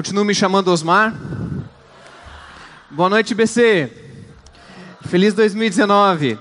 Continuo me chamando Osmar. Boa noite, BC. Feliz 2019.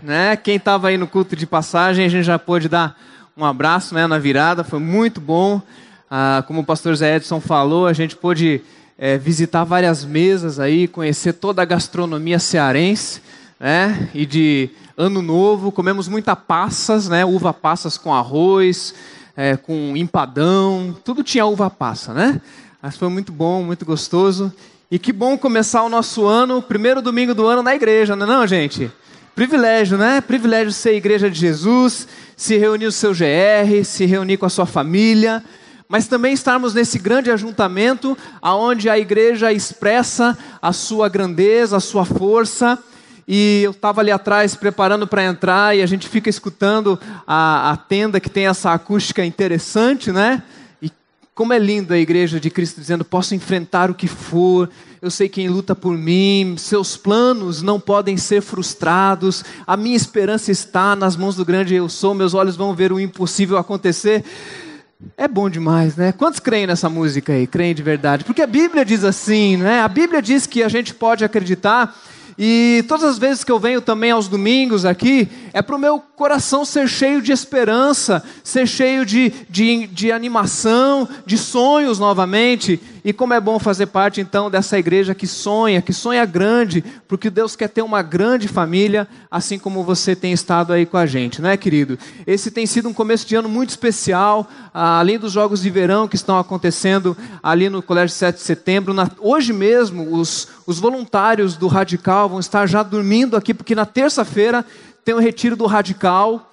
Né? Quem estava aí no culto de passagem, a gente já pôde dar um abraço né, na virada, foi muito bom. Ah, como o pastor Zé Edson falou, a gente pôde é, visitar várias mesas aí, conhecer toda a gastronomia cearense, né? E de ano novo, comemos muita passas, né? Uva passas com arroz, é, com empadão, tudo tinha uva passa, né? Mas foi muito bom, muito gostoso. E que bom começar o nosso ano, primeiro domingo do ano na igreja, não é não, gente? Privilégio, né? Privilégio ser igreja de Jesus, se reunir o seu GR, se reunir com a sua família, mas também estarmos nesse grande ajuntamento aonde a igreja expressa a sua grandeza, a sua força, e eu estava ali atrás preparando para entrar e a gente fica escutando a, a, tenda que tem essa acústica interessante, né? Como é lindo a igreja de Cristo dizendo: posso enfrentar o que for, eu sei quem luta por mim, seus planos não podem ser frustrados, a minha esperança está nas mãos do grande eu sou, meus olhos vão ver o impossível acontecer. É bom demais, né? Quantos creem nessa música aí? Creem de verdade? Porque a Bíblia diz assim, né? A Bíblia diz que a gente pode acreditar e todas as vezes que eu venho também aos domingos aqui, é para o meu coração ser cheio de esperança, ser cheio de, de, de animação, de sonhos novamente. E como é bom fazer parte então dessa igreja que sonha, que sonha grande, porque Deus quer ter uma grande família, assim como você tem estado aí com a gente, não é, querido? Esse tem sido um começo de ano muito especial, ah, além dos jogos de verão que estão acontecendo ali no Colégio 7 de Setembro. Na, hoje mesmo, os, os voluntários do Radical vão estar já dormindo aqui, porque na terça-feira tem o retiro do Radical.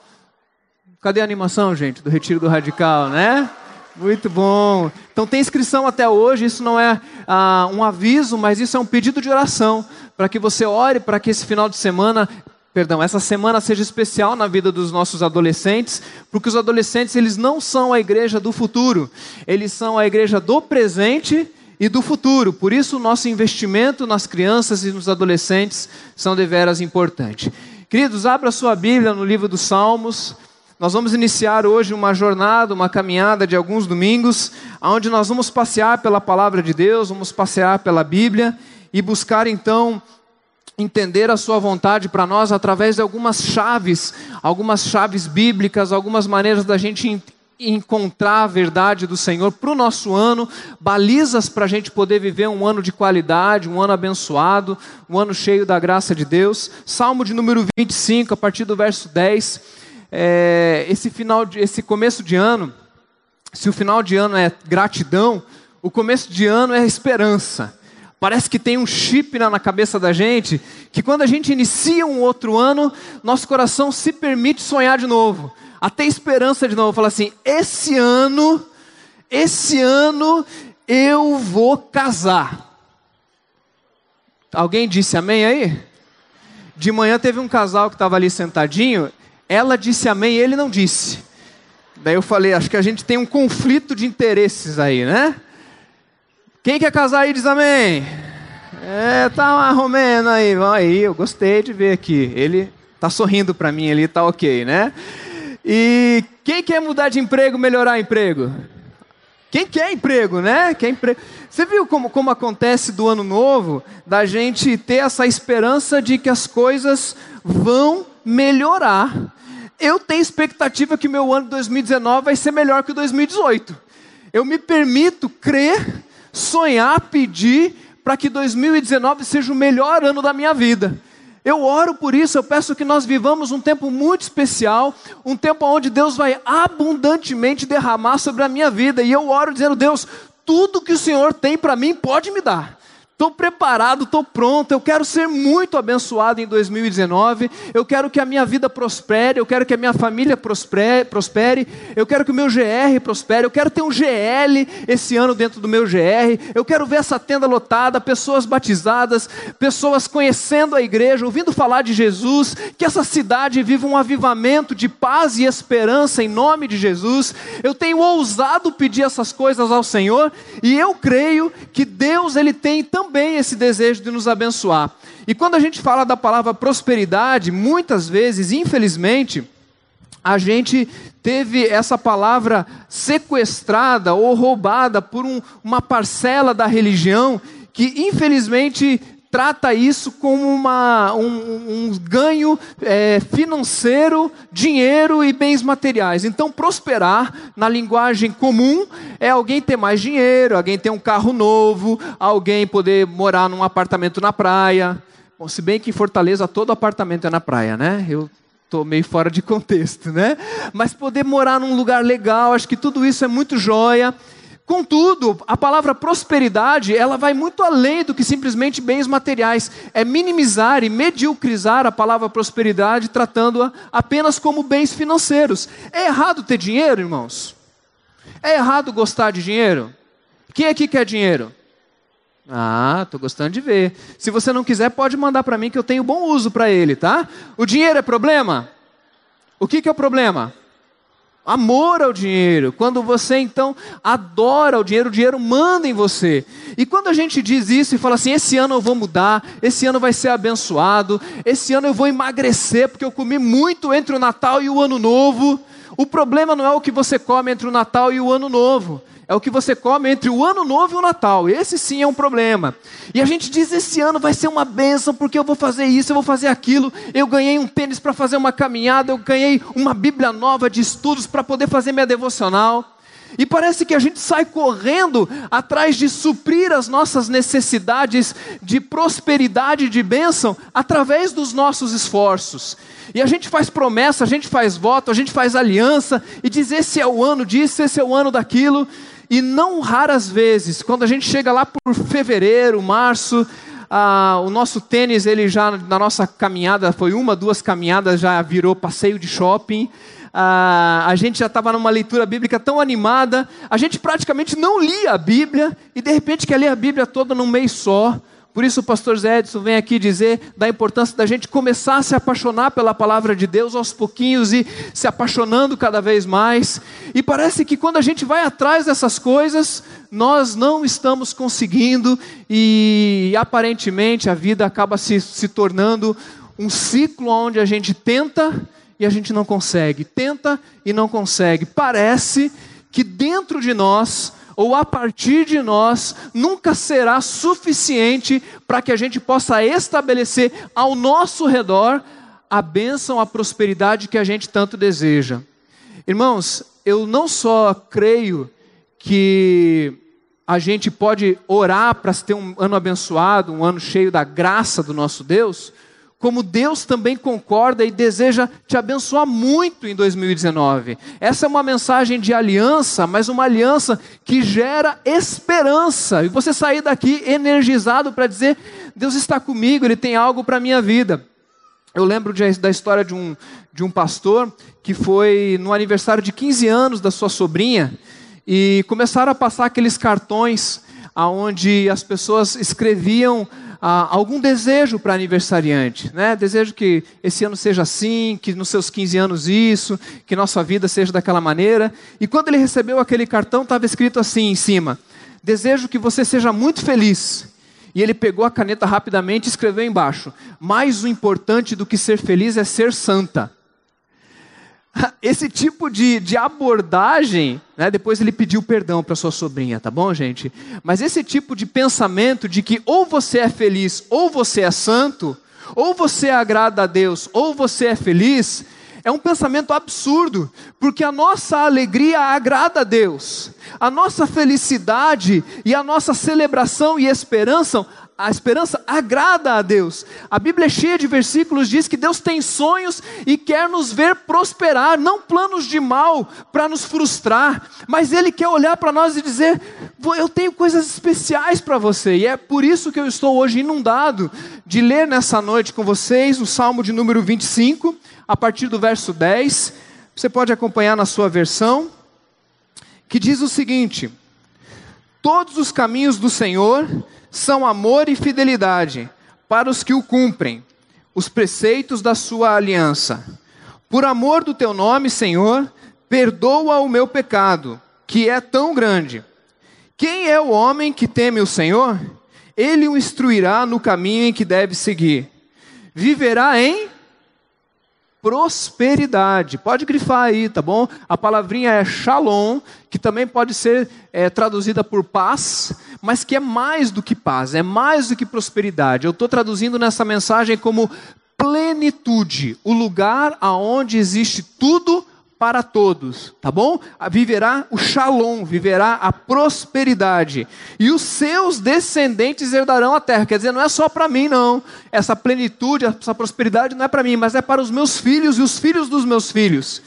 Cadê a animação, gente, do retiro do Radical, né? Muito bom. Então tem inscrição até hoje, isso não é ah, um aviso, mas isso é um pedido de oração, para que você ore para que esse final de semana, perdão, essa semana seja especial na vida dos nossos adolescentes, porque os adolescentes eles não são a igreja do futuro, eles são a igreja do presente e do futuro. Por isso o nosso investimento nas crianças e nos adolescentes são deveras importante. Queridos, abra sua Bíblia no livro dos Salmos. Nós vamos iniciar hoje uma jornada, uma caminhada de alguns domingos, onde nós vamos passear pela palavra de Deus, vamos passear pela Bíblia e buscar então entender a sua vontade para nós através de algumas chaves, algumas chaves bíblicas, algumas maneiras da gente encontrar a verdade do Senhor para o nosso ano, balizas para a gente poder viver um ano de qualidade, um ano abençoado, um ano cheio da graça de Deus. Salmo de número 25, a partir do verso 10 é, esse final, de, esse começo de ano, se o final de ano é gratidão, o começo de ano é esperança. Parece que tem um chip na, na cabeça da gente que quando a gente inicia um outro ano, nosso coração se permite sonhar de novo, até esperança de novo. Fala assim: esse ano, esse ano eu vou casar. Alguém disse amém aí? De manhã teve um casal que estava ali sentadinho ela disse amém ele não disse. Daí eu falei, acho que a gente tem um conflito de interesses aí, né? Quem quer casar aí diz amém. É, tá uma romena aí, aí, eu gostei de ver aqui. Ele tá sorrindo para mim, ele tá ok, né? E quem quer mudar de emprego, melhorar emprego? Quem quer emprego, né? Quer emprego. Você viu como, como acontece do ano novo, da gente ter essa esperança de que as coisas vão melhorar eu tenho expectativa que meu ano de 2019 vai ser melhor que o 2018. Eu me permito crer, sonhar, pedir para que 2019 seja o melhor ano da minha vida. Eu oro por isso, eu peço que nós vivamos um tempo muito especial, um tempo onde Deus vai abundantemente derramar sobre a minha vida. E eu oro dizendo: Deus, tudo que o Senhor tem para mim pode me dar. Estou preparado, estou pronto, eu quero ser muito abençoado em 2019, eu quero que a minha vida prospere, eu quero que a minha família prospere, eu quero que o meu GR prospere, eu quero ter um GL esse ano dentro do meu GR, eu quero ver essa tenda lotada, pessoas batizadas, pessoas conhecendo a igreja, ouvindo falar de Jesus, que essa cidade viva um avivamento de paz e esperança em nome de Jesus. Eu tenho ousado pedir essas coisas ao Senhor e eu creio que Deus ele tem também também esse desejo de nos abençoar. E quando a gente fala da palavra prosperidade, muitas vezes, infelizmente, a gente teve essa palavra sequestrada ou roubada por um, uma parcela da religião que, infelizmente, trata isso como uma, um, um ganho é, financeiro, dinheiro e bens materiais. Então, prosperar, na linguagem comum, é alguém ter mais dinheiro, alguém ter um carro novo, alguém poder morar num apartamento na praia. Bom, se bem que em Fortaleza todo apartamento é na praia, né? Eu estou meio fora de contexto, né? Mas poder morar num lugar legal, acho que tudo isso é muito joia. Contudo, a palavra prosperidade, ela vai muito além do que simplesmente bens materiais. É minimizar e mediocrizar a palavra prosperidade, tratando-a apenas como bens financeiros. É errado ter dinheiro, irmãos? É errado gostar de dinheiro? Quem aqui quer dinheiro? Ah, estou gostando de ver. Se você não quiser, pode mandar para mim que eu tenho bom uso para ele, tá? O dinheiro é problema? O que, que é o problema? Amor ao dinheiro. Quando você então adora o dinheiro, o dinheiro manda em você. E quando a gente diz isso e fala assim: esse ano eu vou mudar, esse ano vai ser abençoado, esse ano eu vou emagrecer porque eu comi muito entre o Natal e o Ano Novo. O problema não é o que você come entre o Natal e o Ano Novo é o que você come entre o ano novo e o Natal. Esse sim é um problema. E a gente diz: esse ano vai ser uma bênção, porque eu vou fazer isso, eu vou fazer aquilo. Eu ganhei um tênis para fazer uma caminhada, eu ganhei uma Bíblia nova de estudos para poder fazer minha devocional. E parece que a gente sai correndo atrás de suprir as nossas necessidades de prosperidade, de bênção, através dos nossos esforços. E a gente faz promessa, a gente faz voto, a gente faz aliança, e diz: esse é o ano disso, esse é o ano daquilo. E não raras vezes, quando a gente chega lá por fevereiro, março, ah, o nosso tênis, ele já na nossa caminhada, foi uma, duas caminhadas, já virou passeio de shopping. Ah, a gente já estava numa leitura bíblica tão animada, a gente praticamente não lia a Bíblia e de repente quer ler a Bíblia toda num mês só. Por isso o pastor Zé Edson vem aqui dizer da importância da gente começar a se apaixonar pela palavra de Deus aos pouquinhos e se apaixonando cada vez mais. E parece que quando a gente vai atrás dessas coisas, nós não estamos conseguindo e aparentemente a vida acaba se, se tornando um ciclo onde a gente tenta e a gente não consegue, tenta e não consegue. Parece que dentro de nós ou a partir de nós nunca será suficiente para que a gente possa estabelecer ao nosso redor a bênção, a prosperidade que a gente tanto deseja. Irmãos, eu não só creio que a gente pode orar para ter um ano abençoado, um ano cheio da graça do nosso Deus, como Deus também concorda e deseja te abençoar muito em 2019. Essa é uma mensagem de aliança, mas uma aliança que gera esperança. E você sair daqui energizado para dizer: Deus está comigo, Ele tem algo para a minha vida. Eu lembro de, da história de um, de um pastor que foi no aniversário de 15 anos da sua sobrinha e começaram a passar aqueles cartões aonde as pessoas escreviam ah, algum desejo para aniversariante, né? Desejo que esse ano seja assim, que nos seus 15 anos isso, que nossa vida seja daquela maneira. E quando ele recebeu aquele cartão, estava escrito assim em cima: Desejo que você seja muito feliz. E ele pegou a caneta rapidamente e escreveu embaixo: Mais o importante do que ser feliz é ser santa. esse tipo de, de abordagem, né, depois ele pediu perdão para sua sobrinha, tá bom, gente? Mas esse tipo de pensamento de que ou você é feliz ou você é santo, ou você agrada a Deus ou você é feliz, é um pensamento absurdo, porque a nossa alegria agrada a Deus, a nossa felicidade e a nossa celebração e esperança a esperança agrada a Deus. A Bíblia é cheia de versículos diz que Deus tem sonhos e quer nos ver prosperar, não planos de mal para nos frustrar, mas ele quer olhar para nós e dizer: "Eu tenho coisas especiais para você". E é por isso que eu estou hoje inundado de ler nessa noite com vocês o Salmo de número 25, a partir do verso 10. Você pode acompanhar na sua versão, que diz o seguinte: Todos os caminhos do Senhor são amor e fidelidade para os que o cumprem, os preceitos da sua aliança. Por amor do teu nome, Senhor, perdoa o meu pecado, que é tão grande. Quem é o homem que teme o Senhor? Ele o instruirá no caminho em que deve seguir. Viverá em prosperidade. Pode grifar aí, tá bom? A palavrinha é shalom, que também pode ser é, traduzida por paz, mas que é mais do que paz, é mais do que prosperidade. Eu estou traduzindo nessa mensagem como plenitude, o lugar aonde existe tudo para todos, tá bom? Viverá o shalom, viverá a prosperidade. E os seus descendentes herdarão a terra. Quer dizer, não é só para mim, não. Essa plenitude, essa prosperidade não é para mim, mas é para os meus filhos e os filhos dos meus filhos.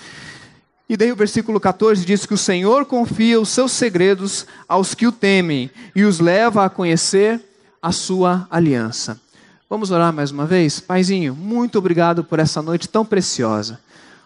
E daí o versículo 14 diz que o Senhor confia os seus segredos aos que o temem e os leva a conhecer a sua aliança. Vamos orar mais uma vez? Paizinho, muito obrigado por essa noite tão preciosa.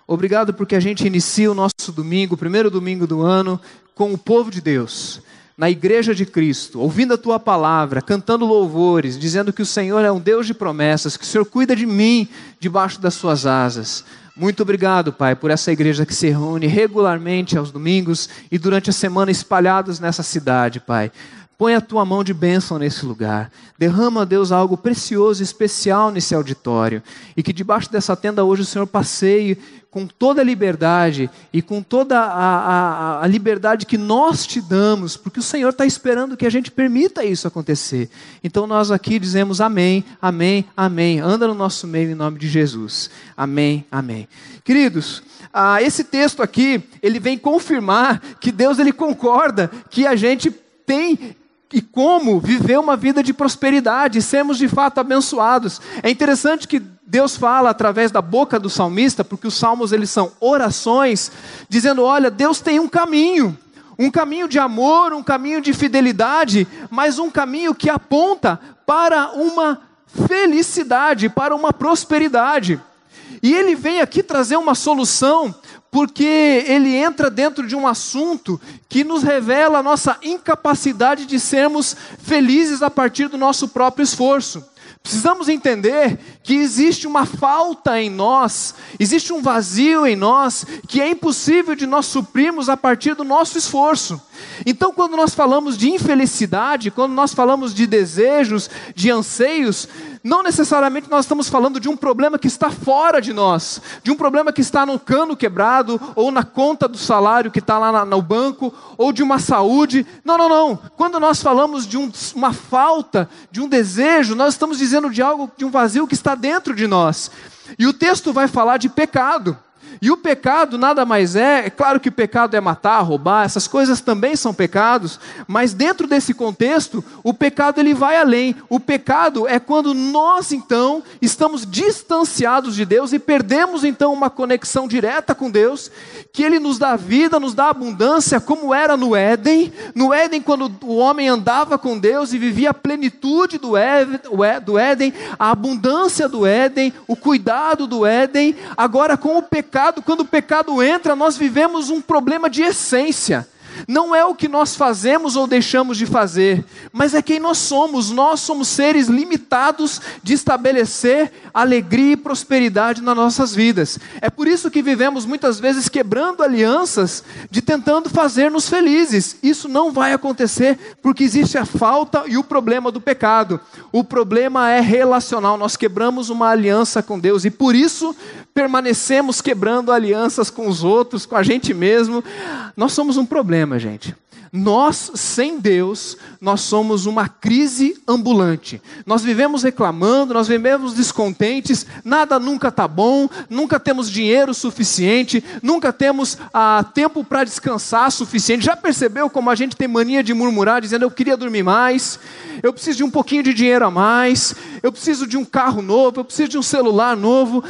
Obrigado porque a gente inicia o nosso domingo, primeiro domingo do ano, com o povo de Deus, na igreja de Cristo, ouvindo a tua palavra, cantando louvores, dizendo que o Senhor é um Deus de promessas, que o Senhor cuida de mim debaixo das suas asas. Muito obrigado, Pai, por essa igreja que se reúne regularmente aos domingos e durante a semana espalhados nessa cidade, Pai. Põe a tua mão de bênção nesse lugar. Derrama, Deus, algo precioso e especial nesse auditório. E que debaixo dessa tenda hoje o Senhor passeie com toda a liberdade e com toda a, a, a liberdade que nós te damos, porque o Senhor está esperando que a gente permita isso acontecer. Então nós aqui dizemos amém, amém, amém. Anda no nosso meio em nome de Jesus. Amém, amém. Queridos, ah, esse texto aqui, ele vem confirmar que Deus ele concorda que a gente tem e como viver uma vida de prosperidade, sermos de fato abençoados. É interessante que Deus fala através da boca do salmista, porque os salmos eles são orações, dizendo: "Olha, Deus tem um caminho, um caminho de amor, um caminho de fidelidade, mas um caminho que aponta para uma felicidade, para uma prosperidade". E ele vem aqui trazer uma solução porque ele entra dentro de um assunto que nos revela a nossa incapacidade de sermos felizes a partir do nosso próprio esforço. Precisamos entender que existe uma falta em nós, existe um vazio em nós que é impossível de nós suprirmos a partir do nosso esforço. Então, quando nós falamos de infelicidade, quando nós falamos de desejos, de anseios, não necessariamente nós estamos falando de um problema que está fora de nós, de um problema que está no cano quebrado, ou na conta do salário que está lá no banco, ou de uma saúde. Não, não, não. Quando nós falamos de um, uma falta, de um desejo, nós estamos dizendo de algo, de um vazio que está dentro de nós. E o texto vai falar de pecado. E o pecado nada mais é, é claro que o pecado é matar, roubar, essas coisas também são pecados, mas dentro desse contexto, o pecado ele vai além. O pecado é quando nós então estamos distanciados de Deus e perdemos então uma conexão direta com Deus, que ele nos dá vida, nos dá abundância, como era no Éden. No Éden quando o homem andava com Deus e vivia a plenitude do Éden, a abundância do Éden, o cuidado do Éden, agora com o pecado pecado, quando o pecado entra, nós vivemos um problema de essência. Não é o que nós fazemos ou deixamos de fazer, mas é quem nós somos. Nós somos seres limitados de estabelecer alegria e prosperidade nas nossas vidas. É por isso que vivemos muitas vezes quebrando alianças, de tentando fazer-nos felizes. Isso não vai acontecer porque existe a falta e o problema do pecado. O problema é relacional. Nós quebramos uma aliança com Deus e por isso permanecemos quebrando alianças com os outros, com a gente mesmo. Nós somos um problema, gente. Nós, sem Deus, nós somos uma crise ambulante. Nós vivemos reclamando, nós vivemos descontentes, nada nunca está bom, nunca temos dinheiro suficiente, nunca temos ah, tempo para descansar suficiente. Já percebeu como a gente tem mania de murmurar, dizendo eu queria dormir mais, eu preciso de um pouquinho de dinheiro a mais, eu preciso de um carro novo, eu preciso de um celular novo.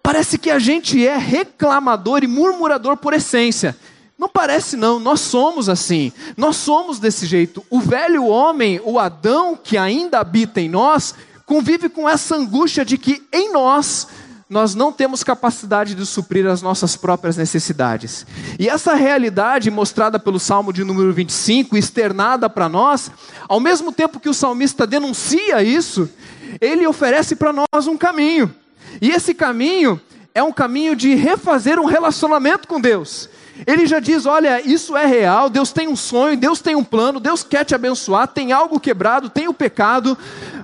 Parece que a gente é reclamador e murmurador por essência. Não parece não, nós somos assim. Nós somos desse jeito. O velho homem, o Adão que ainda habita em nós, convive com essa angústia de que em nós nós não temos capacidade de suprir as nossas próprias necessidades. E essa realidade mostrada pelo Salmo de número 25, externada para nós, ao mesmo tempo que o salmista denuncia isso, ele oferece para nós um caminho. E esse caminho é um caminho de refazer um relacionamento com Deus. Ele já diz: olha, isso é real, Deus tem um sonho, Deus tem um plano, Deus quer te abençoar, tem algo quebrado, tem o pecado,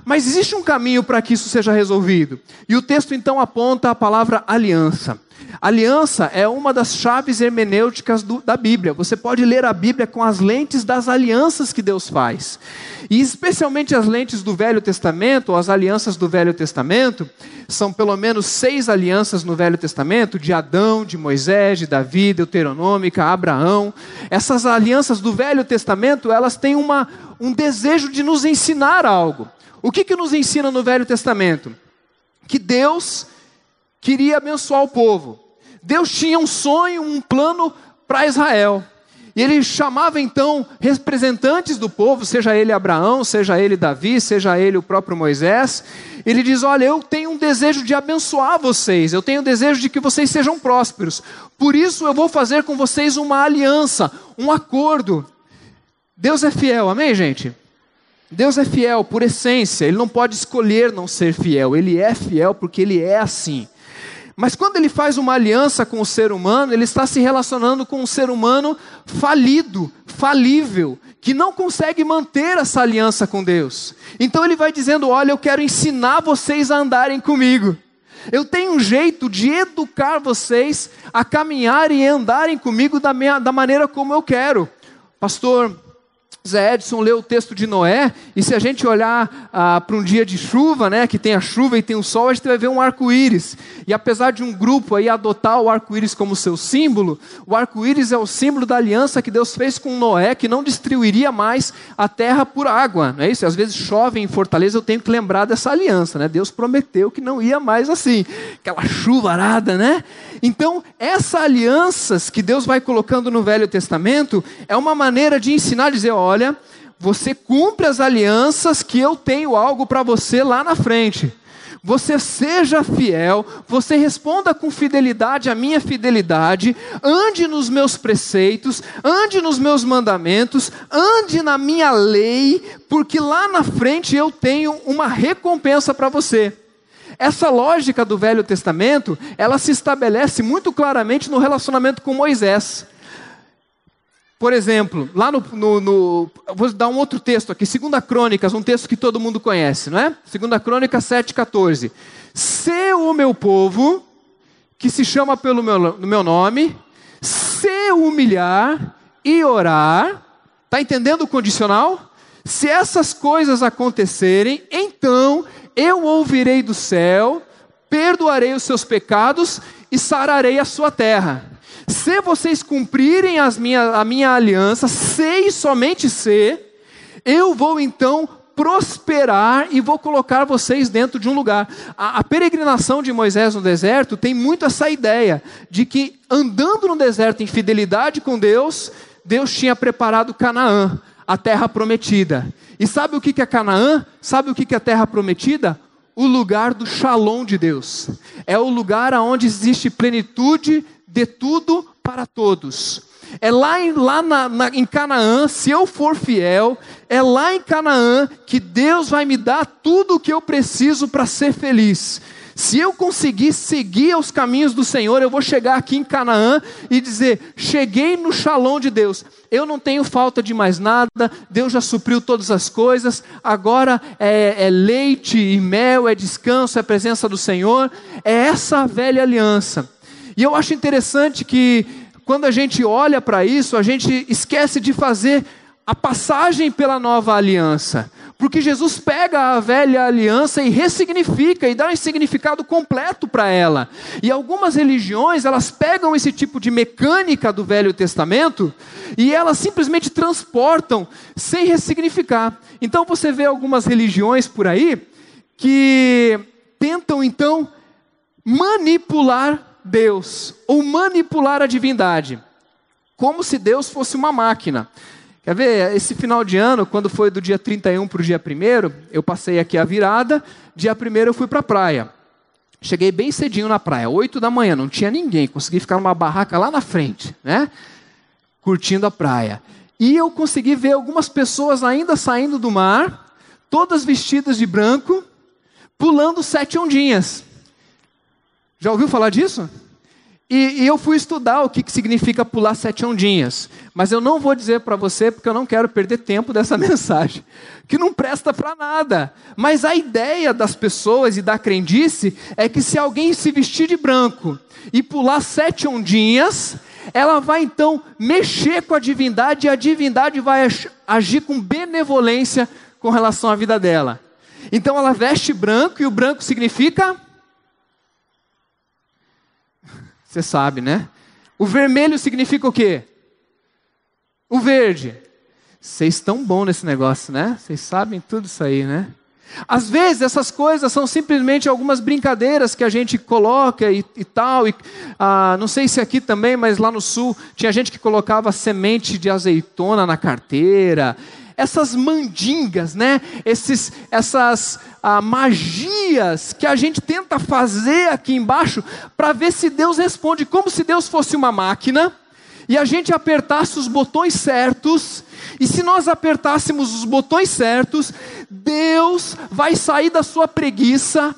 mas existe um caminho para que isso seja resolvido. E o texto então aponta a palavra aliança. Aliança é uma das chaves hermenêuticas do, da Bíblia. Você pode ler a Bíblia com as lentes das alianças que Deus faz. E especialmente as lentes do Velho Testamento, ou as alianças do Velho Testamento, são pelo menos seis alianças no Velho Testamento, de Adão, de Moisés, de Davi, Deuteronômica, Abraão. Essas alianças do Velho Testamento, elas têm uma, um desejo de nos ensinar algo. O que, que nos ensina no Velho Testamento? Que Deus queria abençoar o povo. Deus tinha um sonho, um plano para Israel. E ele chamava então representantes do povo, seja ele Abraão, seja ele Davi, seja ele o próprio Moisés. Ele diz: Olha, eu tenho um desejo de abençoar vocês, eu tenho um desejo de que vocês sejam prósperos. Por isso eu vou fazer com vocês uma aliança, um acordo. Deus é fiel, amém, gente? Deus é fiel por essência, ele não pode escolher não ser fiel, ele é fiel porque ele é assim. Mas quando ele faz uma aliança com o ser humano, ele está se relacionando com um ser humano falido, falível, que não consegue manter essa aliança com Deus. Então ele vai dizendo: Olha, eu quero ensinar vocês a andarem comigo. Eu tenho um jeito de educar vocês a caminharem e andarem comigo da, minha, da maneira como eu quero. Pastor, Zé Edson leu o texto de Noé, e se a gente olhar ah, para um dia de chuva, né, que tem a chuva e tem o sol, a gente vai ver um arco-íris. E apesar de um grupo aí adotar o arco-íris como seu símbolo, o arco-íris é o símbolo da aliança que Deus fez com Noé, que não destruiria mais a terra por água. Não é isso? Às vezes chove em Fortaleza, eu tenho que lembrar dessa aliança. Né? Deus prometeu que não ia mais assim, aquela chuva arada, né? Então, essas alianças que Deus vai colocando no Velho Testamento é uma maneira de ensinar, dizer, olha, você cumpre as alianças que eu tenho algo para você lá na frente. Você seja fiel, você responda com fidelidade à minha fidelidade, ande nos meus preceitos, ande nos meus mandamentos, ande na minha lei, porque lá na frente eu tenho uma recompensa para você. Essa lógica do Velho Testamento, ela se estabelece muito claramente no relacionamento com Moisés. Por exemplo, lá no, no, no, Vou dar um outro texto aqui, 2 Crônicas, um texto que todo mundo conhece, não é? 2 Crônicas 7,14. Se o meu povo, que se chama pelo meu, meu nome, se humilhar e orar, está entendendo o condicional? Se essas coisas acontecerem, então eu ouvirei do céu, perdoarei os seus pecados e sararei a sua terra. Se vocês cumprirem minha, a minha aliança, sei somente se, eu vou então prosperar e vou colocar vocês dentro de um lugar. A, a, peregrinação de Moisés no deserto tem muito essa ideia de que andando no deserto em fidelidade com Deus, Deus tinha preparado Canaã, a terra prometida. E sabe o que é Canaã? Sabe o que é a terra prometida? O lugar do shalom de Deus. É o lugar onde existe plenitude de tudo para todos. É lá, em, lá na, na, em Canaã, se eu for fiel, é lá em Canaã que Deus vai me dar tudo o que eu preciso para ser feliz. Se eu conseguir seguir os caminhos do Senhor, eu vou chegar aqui em Canaã e dizer: cheguei no shalom de Deus. Eu não tenho falta de mais nada, Deus já supriu todas as coisas, agora é, é leite e mel, é descanso, é presença do Senhor. É essa velha aliança. E eu acho interessante que quando a gente olha para isso, a gente esquece de fazer a passagem pela nova aliança. Porque Jesus pega a velha aliança e ressignifica e dá um significado completo para ela. E algumas religiões, elas pegam esse tipo de mecânica do Velho Testamento e elas simplesmente transportam sem ressignificar. Então você vê algumas religiões por aí que tentam então manipular Deus ou manipular a divindade, como se Deus fosse uma máquina. Quer ver? Esse final de ano, quando foi do dia 31 para o dia 1, eu passei aqui a virada, dia 1 eu fui para a praia. Cheguei bem cedinho na praia, 8 da manhã, não tinha ninguém, consegui ficar numa barraca lá na frente, né? Curtindo a praia. E eu consegui ver algumas pessoas ainda saindo do mar, todas vestidas de branco, pulando sete ondinhas. Já ouviu falar disso? E, e, eu fui estudar o que, que significa pular sete ondinhas. Mas eu não vou dizer para você, porque eu não quero perder tempo dessa mensagem, que não presta para nada. Mas a ideia das pessoas e da crendice é que se alguém se vestir de branco e pular sete ondinhas, ela vai então mexer com a divindade e a divindade vai agir com benevolência com relação à vida dela. Então ela veste branco e o branco significa você sabe, né? O vermelho significa o quê? O verde. Vocês estão bom nesse negócio, né? Vocês sabem tudo isso aí, né? Às vezes essas coisas são simplesmente algumas brincadeiras que a gente coloca e, e tal. E, ah, não sei se aqui também, mas lá no sul tinha gente que colocava semente de azeitona na carteira essas mandingas, né? Esses, essas ah, magias que a gente tenta fazer aqui embaixo para ver se Deus responde, como se Deus fosse uma máquina e a gente apertasse os botões certos, e se nós apertássemos os botões certos, Deus vai sair da sua preguiça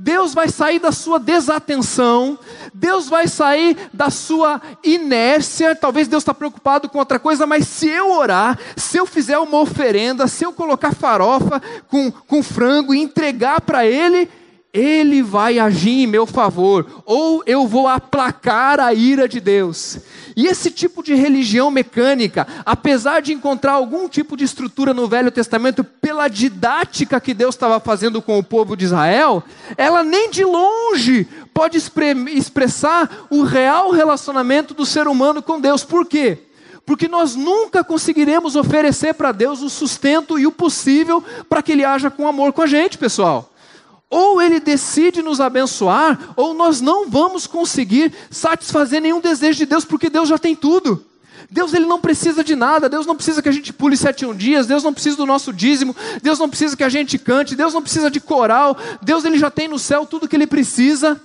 Deus vai sair da sua desatenção, Deus vai sair da sua inércia. Talvez Deus está preocupado com outra coisa, mas se eu orar, se eu fizer uma oferenda, se eu colocar farofa com, com frango e entregar para Ele, ele vai agir em meu favor, ou eu vou aplacar a ira de Deus. E esse tipo de religião mecânica, apesar de encontrar algum tipo de estrutura no Velho Testamento pela didática que Deus estava fazendo com o povo de Israel, ela nem de longe pode expressar o real relacionamento do ser humano com Deus. Por quê? Porque nós nunca conseguiremos oferecer para Deus o sustento e o possível para que Ele haja com amor com a gente, pessoal. Ou ele decide nos abençoar, ou nós não vamos conseguir satisfazer nenhum desejo de Deus, porque Deus já tem tudo. Deus ele não precisa de nada, Deus não precisa que a gente pule sete um dias, Deus não precisa do nosso dízimo, Deus não precisa que a gente cante, Deus não precisa de coral, Deus ele já tem no céu tudo que ele precisa.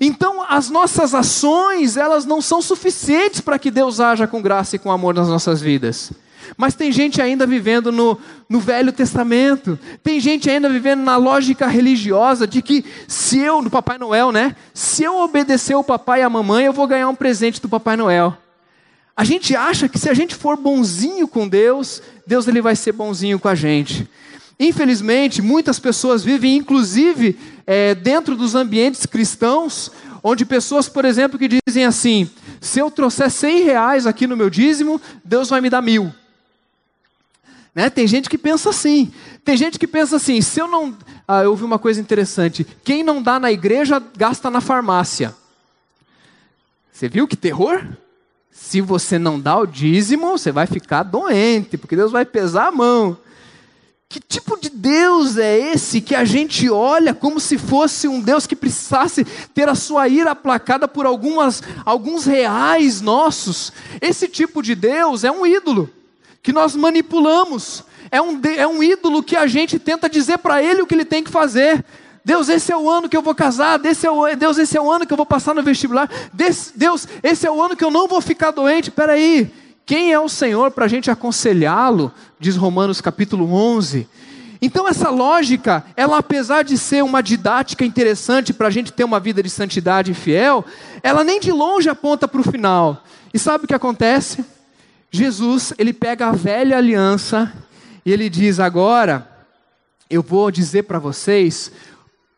Então as nossas ações, elas não são suficientes para que Deus haja com graça e com amor nas nossas vidas. Mas tem gente ainda vivendo no, no Velho Testamento. Tem gente ainda vivendo na lógica religiosa de que se eu, no Papai Noel, né? Se eu obedecer o papai e a mamãe, eu vou ganhar um presente do Papai Noel. A gente acha que se a gente for bonzinho com Deus, Deus ele vai ser bonzinho com a gente. Infelizmente, muitas pessoas vivem, inclusive, é, dentro dos ambientes cristãos, onde pessoas, por exemplo, que dizem assim: se eu trouxer 100 reais aqui no meu dízimo, Deus vai me dar mil. Né? Tem gente que pensa assim. Tem gente que pensa assim: se eu não. Ah, eu ouvi uma coisa interessante. Quem não dá na igreja, gasta na farmácia. Você viu que terror? Se você não dá o dízimo, você vai ficar doente, porque Deus vai pesar a mão. Que tipo de Deus é esse que a gente olha como se fosse um Deus que precisasse ter a sua ira aplacada por algumas, alguns reais nossos? Esse tipo de Deus é um ídolo que nós manipulamos. É um, é um ídolo que a gente tenta dizer para ele o que ele tem que fazer. Deus, esse é o ano que eu vou casar. Deus, esse é o ano que eu vou passar no vestibular. Deus, esse é o ano que eu não vou ficar doente. Espera aí. Quem é o Senhor para a gente aconselhá-lo? Diz Romanos capítulo 11. Então, essa lógica, ela apesar de ser uma didática interessante para a gente ter uma vida de santidade fiel, ela nem de longe aponta para o final. E sabe o que acontece? Jesus, ele pega a velha aliança e ele diz: agora eu vou dizer para vocês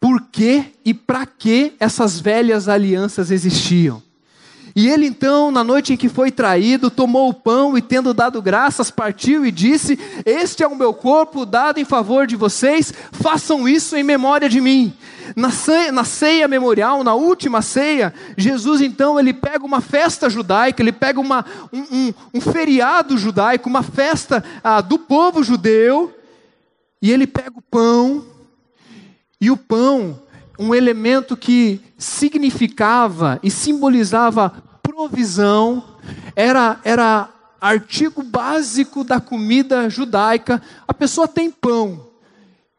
por que e para que essas velhas alianças existiam. E ele então, na noite em que foi traído, tomou o pão e, tendo dado graças, partiu e disse: Este é o meu corpo dado em favor de vocês, façam isso em memória de mim. Na ceia, na ceia, memorial, na última ceia, Jesus então ele pega uma festa judaica, ele pega uma, um, um, um feriado judaico, uma festa ah, do povo judeu, e ele pega o pão, e o pão, um elemento que significava e simbolizava provisão, era, era artigo básico da comida judaica. A pessoa tem pão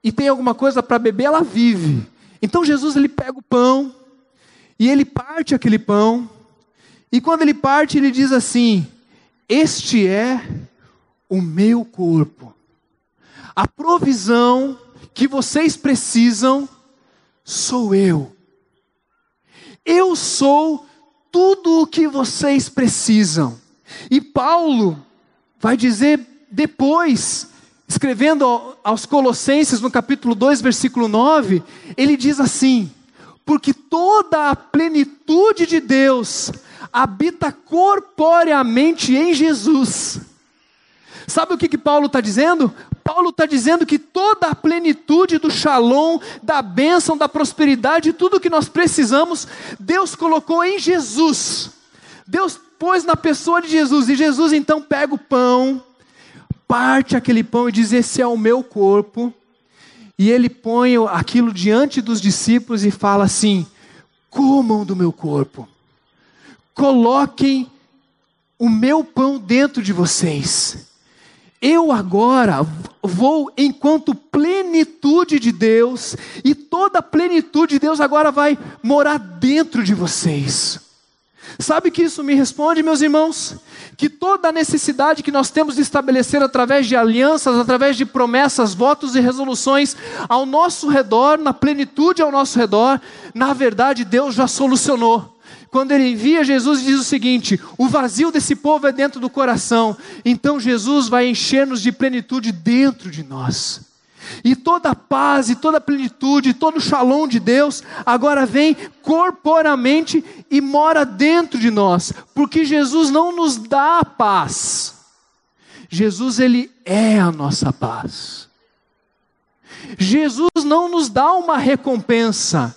e tem alguma coisa para beber, ela vive. Então Jesus ele pega o pão e ele parte aquele pão. E quando ele parte, ele diz assim: Este é o meu corpo. A provisão que vocês precisam sou eu. Eu sou tudo o que vocês precisam. E Paulo vai dizer depois, escrevendo aos Colossenses no capítulo 2, versículo 9, ele diz assim: Porque toda a plenitude de Deus habita corporeamente em Jesus. Sabe o que, que Paulo está dizendo? Paulo está dizendo que toda a plenitude do shalom, da bênção, da prosperidade, tudo que nós precisamos, Deus colocou em Jesus. Deus pôs na pessoa de Jesus, e Jesus então pega o pão, parte aquele pão e diz: Esse é o meu corpo. E ele põe aquilo diante dos discípulos e fala assim: Comam do meu corpo, coloquem o meu pão dentro de vocês eu agora vou enquanto plenitude de Deus, e toda a plenitude de Deus agora vai morar dentro de vocês. Sabe que isso me responde, meus irmãos? Que toda a necessidade que nós temos de estabelecer através de alianças, através de promessas, votos e resoluções ao nosso redor, na plenitude ao nosso redor, na verdade Deus já solucionou quando ele envia Jesus, diz o seguinte: o vazio desse povo é dentro do coração. Então Jesus vai encher-nos de plenitude dentro de nós. E toda a paz, e toda a plenitude, todo o shalom de Deus, agora vem corporamente e mora dentro de nós, porque Jesus não nos dá a paz. Jesus, Ele é a nossa paz. Jesus não nos dá uma recompensa,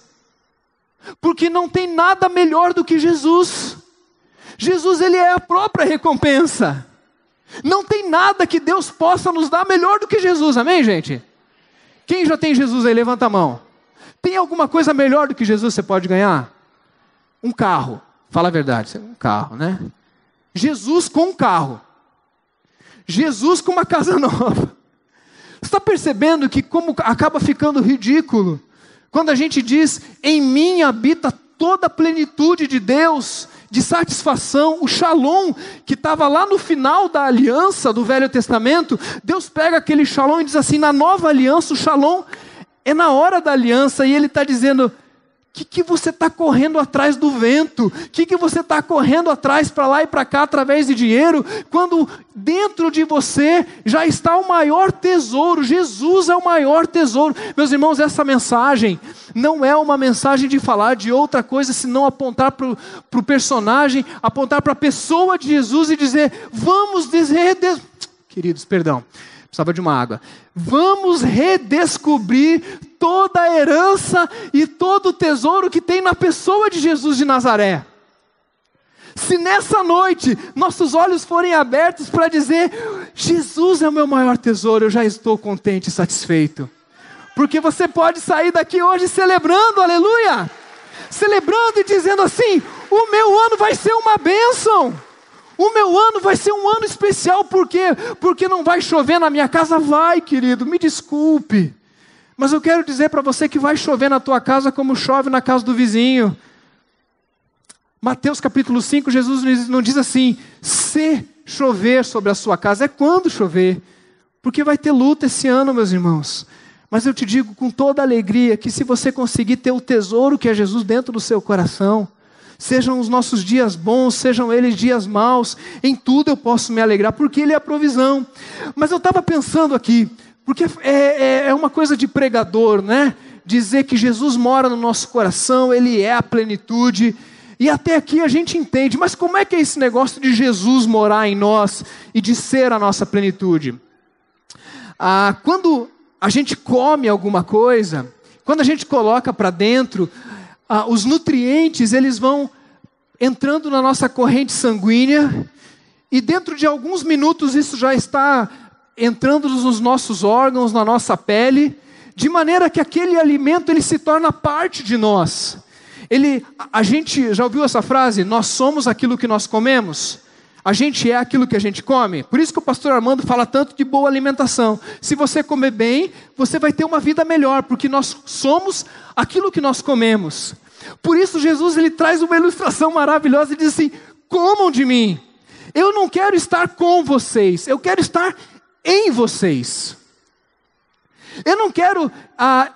porque não tem nada melhor do que Jesus. Jesus, ele é a própria recompensa. Não tem nada que Deus possa nos dar melhor do que Jesus, amém, gente? Quem já tem Jesus aí, levanta a mão. Tem alguma coisa melhor do que Jesus você pode ganhar? Um carro, fala a verdade, um carro, né? Jesus com um carro. Jesus com uma casa nova. Você está percebendo que como acaba ficando ridículo quando a gente diz, em mim habita toda a plenitude de Deus, de satisfação, o shalom, que estava lá no final da aliança do Velho Testamento, Deus pega aquele shalom e diz assim: na nova aliança, o shalom é na hora da aliança, e Ele está dizendo: que, que você está correndo atrás do vento? O que, que você está correndo atrás para lá e para cá através de dinheiro? Quando dentro de você já está o maior tesouro, Jesus é o maior tesouro. Meus irmãos, essa mensagem não é uma mensagem de falar de outra coisa senão apontar para o personagem, apontar para a pessoa de Jesus e dizer: vamos dizer. Queridos, perdão precisava de uma água. Vamos redescobrir toda a herança e todo o tesouro que tem na pessoa de Jesus de Nazaré. Se nessa noite nossos olhos forem abertos para dizer: Jesus é o meu maior tesouro, eu já estou contente e satisfeito. Porque você pode sair daqui hoje celebrando, aleluia! Celebrando e dizendo assim: o meu ano vai ser uma bênção. O meu ano vai ser um ano especial, por quê? Porque não vai chover na minha casa? Vai, querido, me desculpe. Mas eu quero dizer para você que vai chover na tua casa como chove na casa do vizinho. Mateus capítulo 5, Jesus não diz assim: se chover sobre a sua casa, é quando chover. Porque vai ter luta esse ano, meus irmãos. Mas eu te digo com toda alegria que se você conseguir ter o tesouro que é Jesus dentro do seu coração, Sejam os nossos dias bons, sejam eles dias maus, em tudo eu posso me alegrar, porque Ele é a provisão. Mas eu estava pensando aqui, porque é, é, é uma coisa de pregador, né? Dizer que Jesus mora no nosso coração, Ele é a plenitude. E até aqui a gente entende, mas como é que é esse negócio de Jesus morar em nós e de ser a nossa plenitude? Ah, quando a gente come alguma coisa, quando a gente coloca para dentro, ah, os nutrientes eles vão entrando na nossa corrente sanguínea e dentro de alguns minutos isso já está entrando nos nossos órgãos, na nossa pele, de maneira que aquele alimento ele se torna parte de nós. Ele, a gente já ouviu essa frase? Nós somos aquilo que nós comemos. A gente é aquilo que a gente come. Por isso que o pastor Armando fala tanto de boa alimentação. Se você comer bem, você vai ter uma vida melhor, porque nós somos aquilo que nós comemos. Por isso Jesus ele traz uma ilustração maravilhosa e diz assim: "Comam de mim. Eu não quero estar com vocês, eu quero estar em vocês. Eu não quero ah,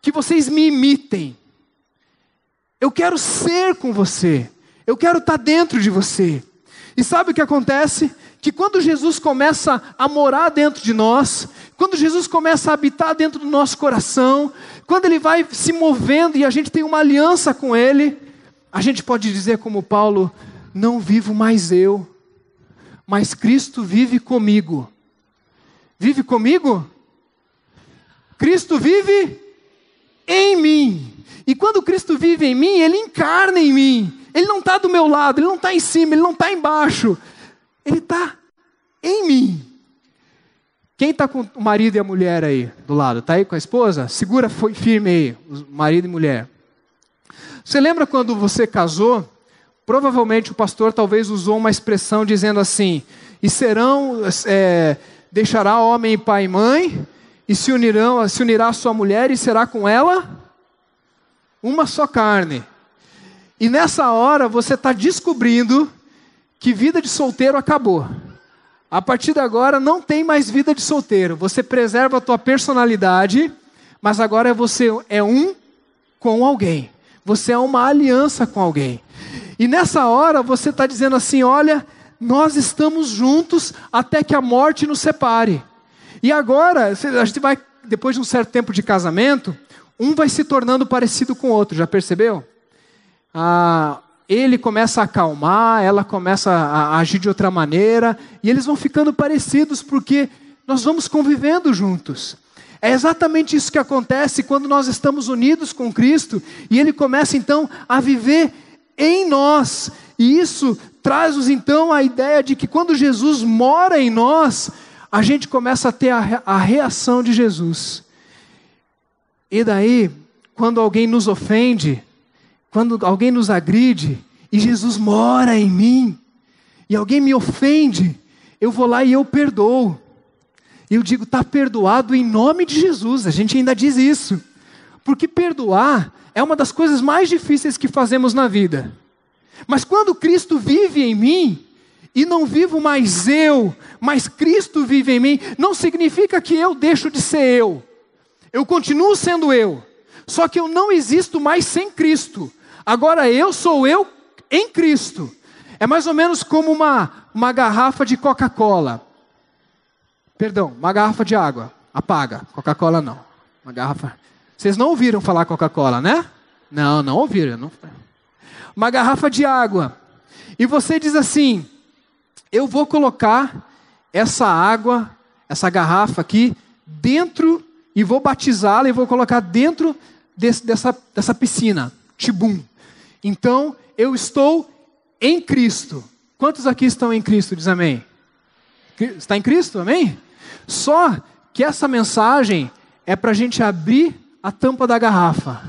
que vocês me imitem. Eu quero ser com você. Eu quero estar dentro de você. E sabe o que acontece? Que quando Jesus começa a morar dentro de nós, quando Jesus começa a habitar dentro do nosso coração, quando ele vai se movendo e a gente tem uma aliança com ele, a gente pode dizer como Paulo: não vivo mais eu, mas Cristo vive comigo. Vive comigo? Cristo vive em mim. E quando Cristo vive em mim, Ele encarna em mim. Ele não está do meu lado, Ele não está em cima, Ele não está embaixo. Ele está em mim. Quem está com o marido e a mulher aí do lado? Está aí com a esposa? Segura firme aí, marido e mulher. Você lembra quando você casou? Provavelmente o pastor talvez usou uma expressão dizendo assim: e serão, é, deixará homem, pai e mãe, e se unirão, se unirá a sua mulher e será com ela uma só carne. E nessa hora você está descobrindo que vida de solteiro acabou. A partir de agora não tem mais vida de solteiro. Você preserva a tua personalidade, mas agora você é um com alguém. Você é uma aliança com alguém. E nessa hora você está dizendo assim: olha, nós estamos juntos até que a morte nos separe. E agora, a gente vai, depois de um certo tempo de casamento, um vai se tornando parecido com o outro, já percebeu? Ah, ele começa a acalmar, ela começa a agir de outra maneira, e eles vão ficando parecidos porque nós vamos convivendo juntos. É exatamente isso que acontece quando nós estamos unidos com Cristo e Ele começa então a viver em nós. E isso traz-nos então a ideia de que quando Jesus mora em nós, a gente começa a ter a, a reação de Jesus. E daí, quando alguém nos ofende, quando alguém nos agride, e Jesus mora em mim, e alguém me ofende, eu vou lá e eu perdoo. Eu digo, está perdoado em nome de Jesus. A gente ainda diz isso. Porque perdoar é uma das coisas mais difíceis que fazemos na vida. Mas quando Cristo vive em mim, e não vivo mais eu, mas Cristo vive em mim, não significa que eu deixo de ser eu. Eu continuo sendo eu, só que eu não existo mais sem Cristo. Agora eu sou eu em Cristo. É mais ou menos como uma, uma garrafa de Coca-Cola. Perdão, uma garrafa de água. Apaga. Coca-Cola não. Uma garrafa. Vocês não ouviram falar Coca-Cola, né? Não, não ouviram. Não... Uma garrafa de água. E você diz assim: eu vou colocar essa água, essa garrafa aqui, dentro, e vou batizá-la e vou colocar dentro desse, dessa, dessa piscina. Tibum. Então, eu estou em Cristo. Quantos aqui estão em Cristo? Diz amém. Está em Cristo? Amém? Só que essa mensagem é para a gente abrir a tampa da garrafa.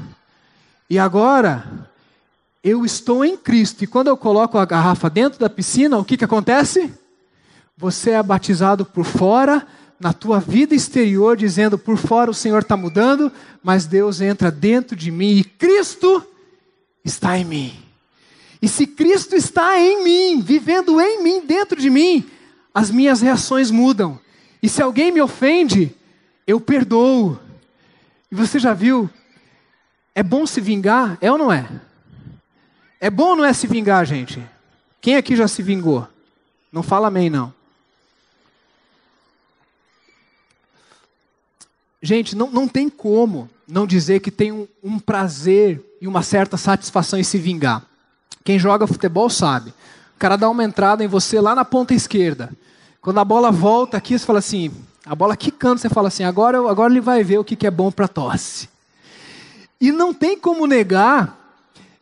E agora, eu estou em Cristo. E quando eu coloco a garrafa dentro da piscina, o que, que acontece? Você é batizado por fora, na tua vida exterior, dizendo por fora o Senhor está mudando, mas Deus entra dentro de mim e Cristo está em mim. E se Cristo está em mim, vivendo em mim, dentro de mim, as minhas reações mudam. E se alguém me ofende, eu perdoo. E você já viu? É bom se vingar? É ou não é? É bom ou não é se vingar, gente? Quem aqui já se vingou? Não fala amém, não. Gente, não, não tem como não dizer que tem um, um prazer e uma certa satisfação em se vingar. Quem joga futebol sabe. O cara dá uma entrada em você lá na ponta esquerda. Quando a bola volta aqui, você fala assim, a bola quicando, você fala assim, agora, agora ele vai ver o que é bom para tosse. E não tem como negar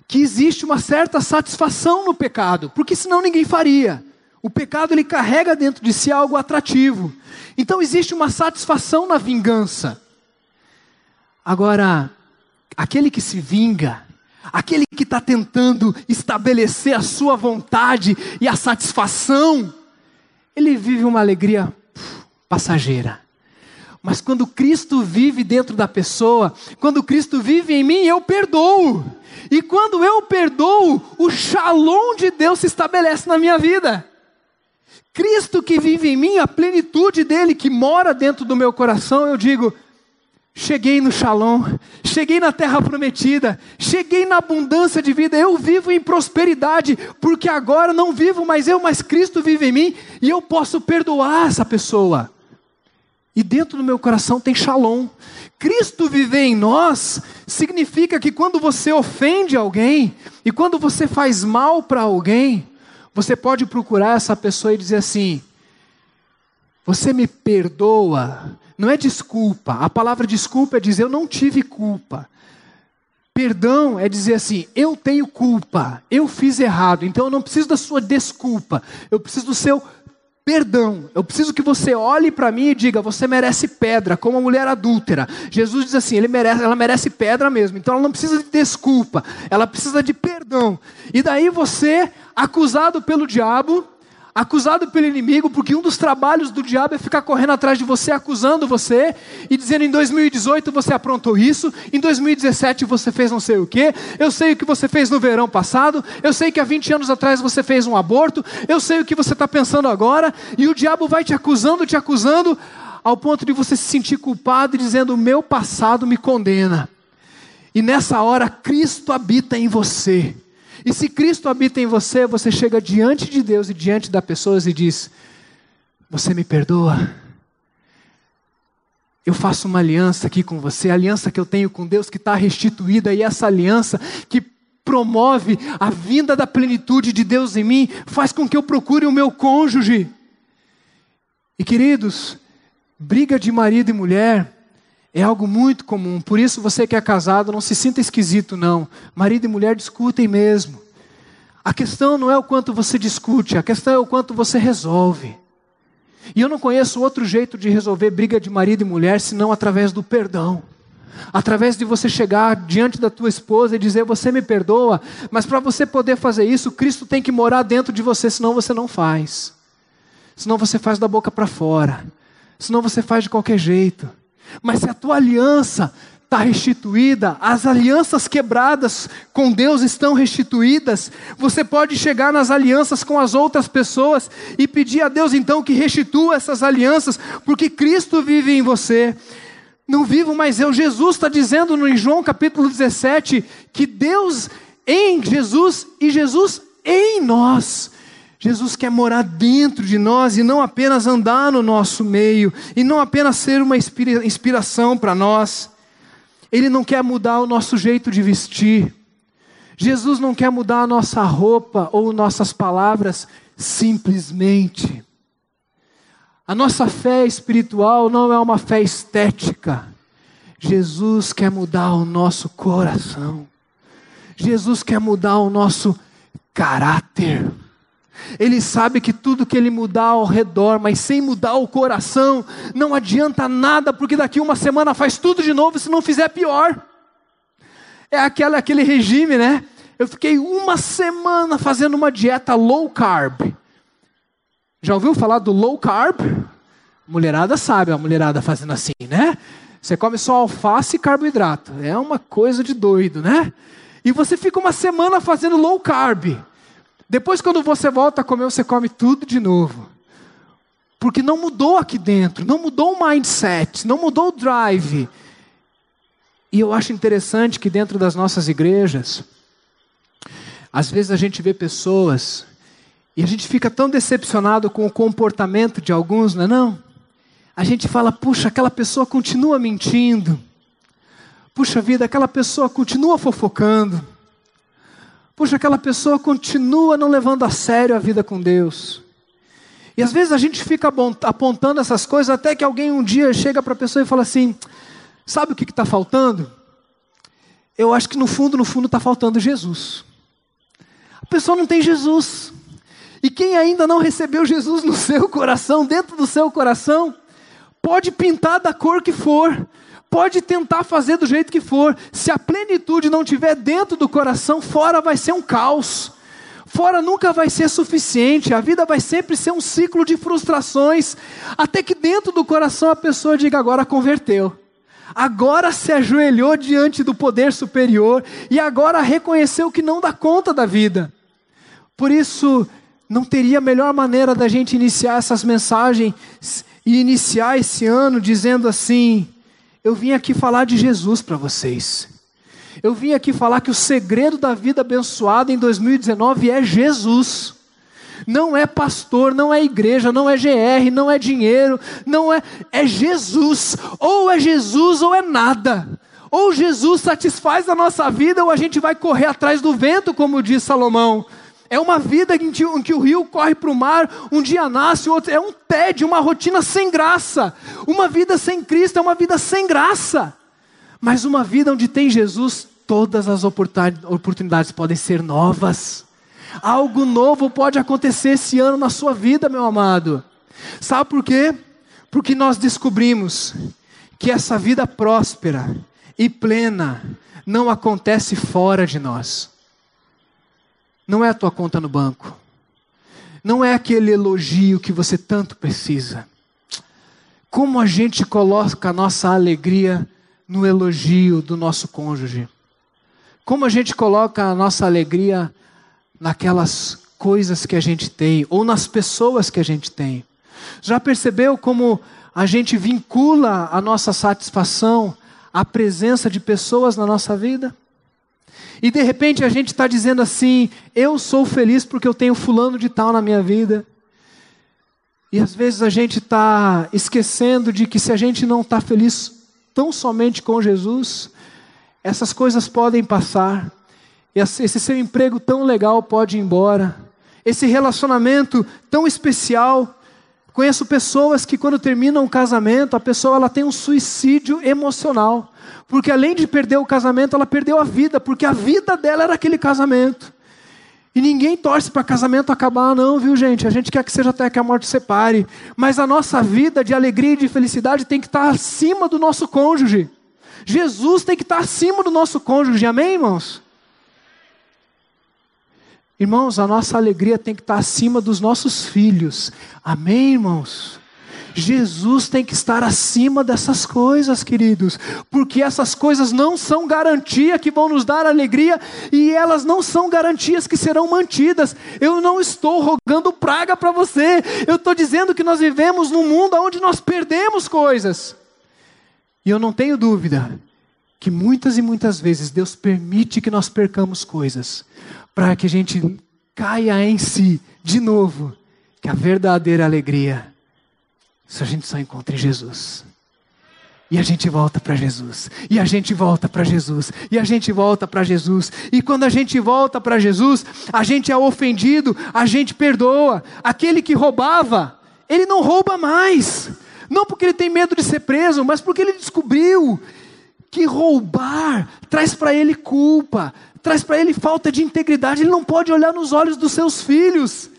que existe uma certa satisfação no pecado, porque senão ninguém faria. O pecado ele carrega dentro de si algo atrativo. Então existe uma satisfação na vingança. Agora, aquele que se vinga, aquele que está tentando estabelecer a sua vontade e a satisfação, ele vive uma alegria passageira. Mas quando Cristo vive dentro da pessoa, quando Cristo vive em mim, eu perdoo. E quando eu perdoo, o shalom de Deus se estabelece na minha vida. Cristo que vive em mim, a plenitude dele que mora dentro do meu coração, eu digo: Cheguei no Shalom, cheguei na terra prometida, cheguei na abundância de vida, eu vivo em prosperidade, porque agora não vivo mais eu, mas Cristo vive em mim, e eu posso perdoar essa pessoa. E dentro do meu coração tem Shalom. Cristo viver em nós significa que quando você ofende alguém, e quando você faz mal para alguém, você pode procurar essa pessoa e dizer assim: Você me perdoa não é desculpa. A palavra desculpa é dizer eu não tive culpa. Perdão é dizer assim, eu tenho culpa, eu fiz errado, então eu não preciso da sua desculpa, eu preciso do seu perdão. Eu preciso que você olhe para mim e diga: você merece pedra, como a mulher adúltera. Jesus diz assim: merece, ela merece pedra mesmo. Então ela não precisa de desculpa, ela precisa de perdão. E daí você, acusado pelo diabo, acusado pelo inimigo, porque um dos trabalhos do diabo é ficar correndo atrás de você, acusando você e dizendo: em 2018 você aprontou isso, em 2017 você fez não sei o que, eu sei o que você fez no verão passado, eu sei que há 20 anos atrás você fez um aborto, eu sei o que você está pensando agora, e o diabo vai te acusando, te acusando, ao ponto de você se sentir culpado dizendo: o meu passado me condena. E nessa hora, Cristo habita em você. E se Cristo habita em você, você chega diante de Deus e diante das pessoas e diz: Você me perdoa? Eu faço uma aliança aqui com você, a aliança que eu tenho com Deus que está restituída, e essa aliança que promove a vinda da plenitude de Deus em mim, faz com que eu procure o meu cônjuge. E queridos, briga de marido e mulher é algo muito comum, por isso você que é casado não se sinta esquisito, não. Marido e mulher discutem mesmo. A questão não é o quanto você discute, a questão é o quanto você resolve. E eu não conheço outro jeito de resolver briga de marido e mulher senão através do perdão. Através de você chegar diante da tua esposa e dizer: Você me perdoa, mas para você poder fazer isso, Cristo tem que morar dentro de você, senão você não faz. Senão você faz da boca para fora. Senão você faz de qualquer jeito. Mas se a tua aliança está restituída, as alianças quebradas com Deus estão restituídas, você pode chegar nas alianças com as outras pessoas e pedir a Deus então que restitua essas alianças, porque Cristo vive em você. Não vivo mais eu. Jesus está dizendo no João capítulo 17 que Deus em Jesus e Jesus em nós. Jesus quer morar dentro de nós e não apenas andar no nosso meio, e não apenas ser uma inspiração para nós. Ele não quer mudar o nosso jeito de vestir. Jesus não quer mudar a nossa roupa ou nossas palavras simplesmente. A nossa fé espiritual não é uma fé estética. Jesus quer mudar o nosso coração. Jesus quer mudar o nosso caráter. Ele sabe que tudo que ele mudar ao redor, mas sem mudar o coração, não adianta nada, porque daqui uma semana faz tudo de novo, se não fizer pior. É aquele, aquele regime, né? Eu fiquei uma semana fazendo uma dieta low carb. Já ouviu falar do low carb? Mulherada sabe, a mulherada fazendo assim, né? Você come só alface e carboidrato. É uma coisa de doido, né? E você fica uma semana fazendo low carb. Depois, quando você volta a comer, você come tudo de novo. Porque não mudou aqui dentro, não mudou o mindset, não mudou o drive. E eu acho interessante que dentro das nossas igrejas, às vezes a gente vê pessoas e a gente fica tão decepcionado com o comportamento de alguns, não é não? A gente fala, puxa, aquela pessoa continua mentindo. Puxa vida, aquela pessoa continua fofocando. Puxa, aquela pessoa continua não levando a sério a vida com Deus. E às vezes a gente fica apontando essas coisas até que alguém um dia chega para a pessoa e fala assim: sabe o que está faltando? Eu acho que no fundo, no fundo está faltando Jesus. A pessoa não tem Jesus. E quem ainda não recebeu Jesus no seu coração, dentro do seu coração, pode pintar da cor que for, pode tentar fazer do jeito que for, se a plenitude não tiver dentro do coração, fora vai ser um caos. Fora nunca vai ser suficiente, a vida vai sempre ser um ciclo de frustrações, até que dentro do coração a pessoa diga: agora converteu, agora se ajoelhou diante do poder superior e agora reconheceu que não dá conta da vida. Por isso, não teria melhor maneira da gente iniciar essas mensagens e iniciar esse ano dizendo assim: eu vim aqui falar de Jesus para vocês. Eu vim aqui falar que o segredo da vida abençoada em 2019 é Jesus. Não é pastor, não é igreja, não é GR, não é dinheiro, não é é Jesus. Ou é Jesus ou é nada. Ou Jesus satisfaz a nossa vida ou a gente vai correr atrás do vento, como diz Salomão. É uma vida em que, em que o rio corre para o mar, um dia nasce, o outro. É um tédio, uma rotina sem graça. Uma vida sem Cristo é uma vida sem graça. Mas uma vida onde tem Jesus, todas as oportunidades podem ser novas. Algo novo pode acontecer esse ano na sua vida, meu amado. Sabe por quê? Porque nós descobrimos que essa vida próspera e plena não acontece fora de nós. Não é a tua conta no banco. Não é aquele elogio que você tanto precisa. Como a gente coloca a nossa alegria no elogio do nosso cônjuge? Como a gente coloca a nossa alegria naquelas coisas que a gente tem ou nas pessoas que a gente tem? Já percebeu como a gente vincula a nossa satisfação à presença de pessoas na nossa vida? E de repente a gente está dizendo assim: eu sou feliz porque eu tenho fulano de tal na minha vida. E às vezes a gente está esquecendo de que se a gente não está feliz tão somente com Jesus, essas coisas podem passar. Esse seu emprego tão legal pode ir embora. Esse relacionamento tão especial. Conheço pessoas que quando terminam um casamento, a pessoa ela tem um suicídio emocional. Porque além de perder o casamento, ela perdeu a vida, porque a vida dela era aquele casamento. E ninguém torce para casamento acabar, não, viu, gente? A gente quer que seja até que a morte separe. Mas a nossa vida de alegria e de felicidade tem que estar acima do nosso cônjuge. Jesus tem que estar acima do nosso cônjuge, amém, irmãos? Irmãos, a nossa alegria tem que estar acima dos nossos filhos, amém, irmãos? Jesus tem que estar acima dessas coisas, queridos, porque essas coisas não são garantia que vão nos dar alegria e elas não são garantias que serão mantidas. Eu não estou rogando praga para você, eu estou dizendo que nós vivemos num mundo onde nós perdemos coisas. E eu não tenho dúvida que muitas e muitas vezes Deus permite que nós percamos coisas para que a gente caia em si de novo, que a verdadeira alegria isso a gente só encontra em Jesus. E a gente volta para Jesus. E a gente volta para Jesus. E a gente volta para Jesus. E quando a gente volta para Jesus, a gente é ofendido, a gente perdoa. Aquele que roubava, ele não rouba mais. Não porque ele tem medo de ser preso, mas porque ele descobriu que roubar traz para ele culpa, traz para ele falta de integridade. Ele não pode olhar nos olhos dos seus filhos.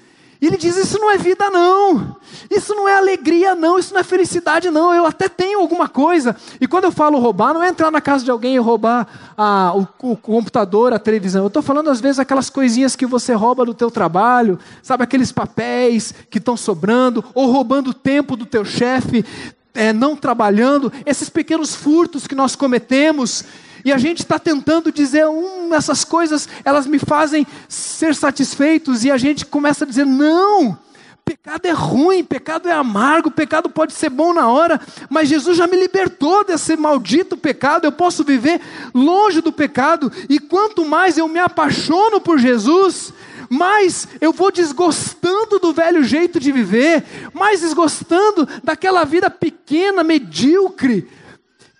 E ele diz: Isso não é vida, não. Isso não é alegria, não. Isso não é felicidade, não. Eu até tenho alguma coisa. E quando eu falo roubar, não é entrar na casa de alguém e roubar a, o, o, computador, a televisão. Eu estou falando, às vezes, aquelas coisinhas que você rouba do teu trabalho, sabe, aqueles papéis que estão sobrando, ou roubando o tempo do teu chefe, é, não trabalhando, esses pequenos furtos que nós cometemos e a gente está tentando dizer, hum, essas coisas, elas me fazem ser satisfeitos, e a gente começa a dizer, não, pecado é ruim, pecado é amargo, pecado pode ser bom na hora, mas Jesus já me libertou desse maldito pecado, eu posso viver longe do pecado, e quanto mais eu me apaixono por Jesus, mais eu vou desgostando do velho jeito de viver, mais desgostando daquela vida pequena, medíocre,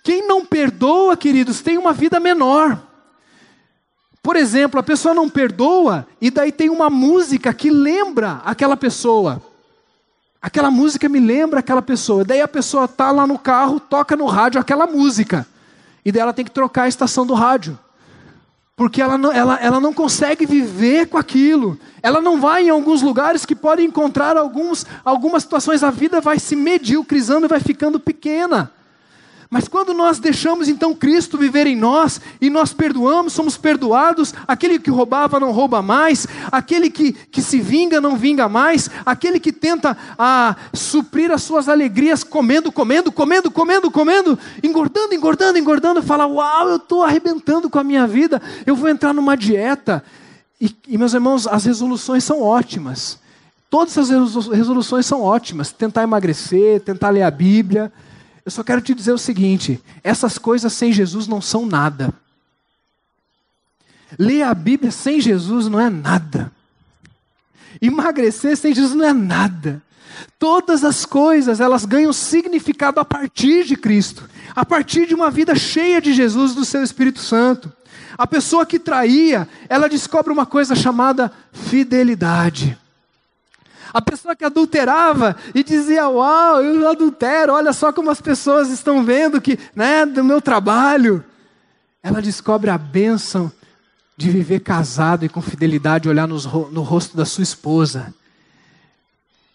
quem não perdoa, queridos, tem uma vida menor. Por exemplo, a pessoa não perdoa e daí tem uma música que lembra aquela pessoa. Aquela música me lembra aquela pessoa. Daí a pessoa está lá no carro, toca no rádio aquela música. E daí ela tem que trocar a estação do rádio. Porque ela não, ela, ela não consegue viver com aquilo. Ela não vai em alguns lugares que pode encontrar alguns, algumas situações. A vida vai se mediocrizando e vai ficando pequena. Mas quando nós deixamos então Cristo viver em nós e nós perdoamos, somos perdoados, aquele que roubava não rouba mais, aquele que, que se vinga não vinga mais, aquele que tenta ah, suprir as suas alegrias comendo, comendo, comendo, comendo, comendo, engordando, engordando, engordando, fala: Uau, eu estou arrebentando com a minha vida, eu vou entrar numa dieta. E, e meus irmãos, as resoluções são ótimas. Todas as resoluções são ótimas. Tentar emagrecer, tentar ler a Bíblia Eu só quero te dizer o seguinte: essas coisas sem Jesus não são nada. Ler a Bíblia sem Jesus não é nada. Emagrecer sem Jesus não é nada. Todas as coisas, elas ganham significado a partir de Cristo, a partir de uma vida cheia de Jesus, do seu Espírito Santo. A pessoa que traía, ela descobre uma coisa chamada fidelidade. A pessoa que adulterava e dizia: Uau, eu adultero, olha só como as pessoas estão vendo que, né, do meu trabalho. Ela descobre a bênção de viver casado e com fidelidade, olhar no, no rosto da sua esposa.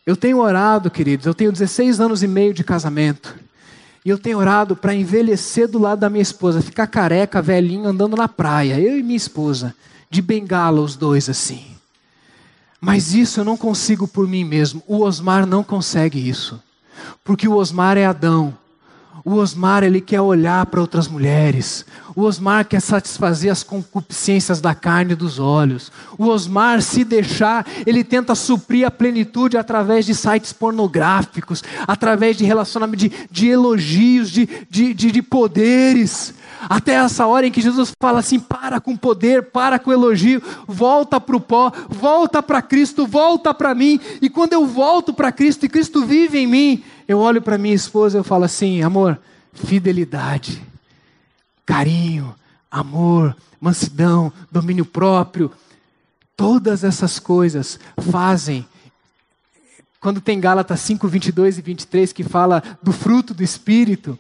Eu tenho orado, queridos, eu tenho 16 anos e meio de casamento. E eu tenho orado para envelhecer do lado da minha esposa, ficar careca, velhinho, andando na praia, eu e minha esposa, de bengala os dois assim. Mas isso eu não consigo por mim mesmo. O Osmar não consegue isso. Porque o Osmar é Adão. O Osmar ele quer olhar para outras mulheres. O Osmar quer satisfazer as concupiscências da carne e dos olhos. O Osmar, se deixar, ele tenta suprir a plenitude através de sites pornográficos, através de relacionamento, de, de elogios, de, de, de, de poderes. Até essa hora em que Jesus fala assim: para com poder, para com elogio, volta para o pó, volta para Cristo, volta para mim. E quando eu volto para Cristo e Cristo vive em mim, eu olho para minha esposa e eu falo assim: amor, fidelidade, carinho, amor, mansidão, domínio próprio. Todas essas coisas fazem quando tem Gálatas 5, 22 e 23 que fala do fruto do Espírito,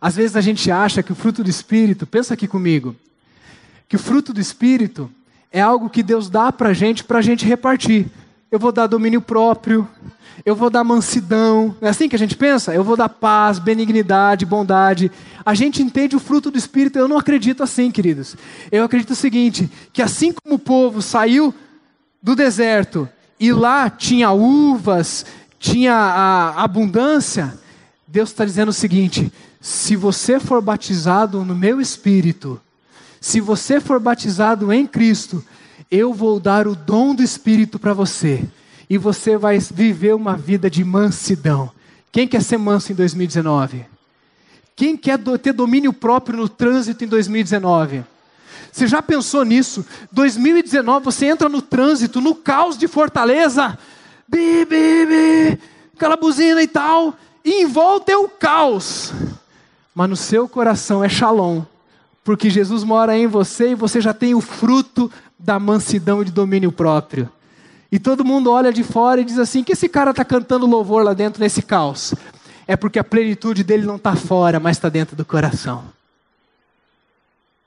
às vezes a gente acha que o fruto do Espírito, pensa aqui comigo, que o fruto do Espírito é algo que Deus dá para a gente, para a gente repartir. Eu vou dar domínio próprio, eu vou dar mansidão, não é assim que a gente pensa? Eu vou dar paz, benignidade, bondade. A gente entende o fruto do Espírito, eu não acredito assim, queridos. Eu acredito o seguinte: que assim como o povo saiu do deserto e lá tinha uvas, tinha abundância, Deus está dizendo o seguinte: se você for batizado no meu espírito, se você for batizado em Cristo, eu vou dar o dom do espírito para você e você vai viver uma vida de mansidão. Quem quer ser manso em 2019? Quem quer ter domínio próprio no trânsito em 2019? Você já pensou nisso? 2019 você entra no trânsito, no caos de Fortaleza, bi, bi, bi, aquela buzina e tal, em volta é o caos mas no seu coração é shalom, porque Jesus mora em você e você já tem o fruto da mansidão e de domínio próprio. E todo mundo olha de fora e diz assim: que esse cara está cantando louvor lá dentro nesse caos? É porque a plenitude dele não está fora, mas está dentro do coração.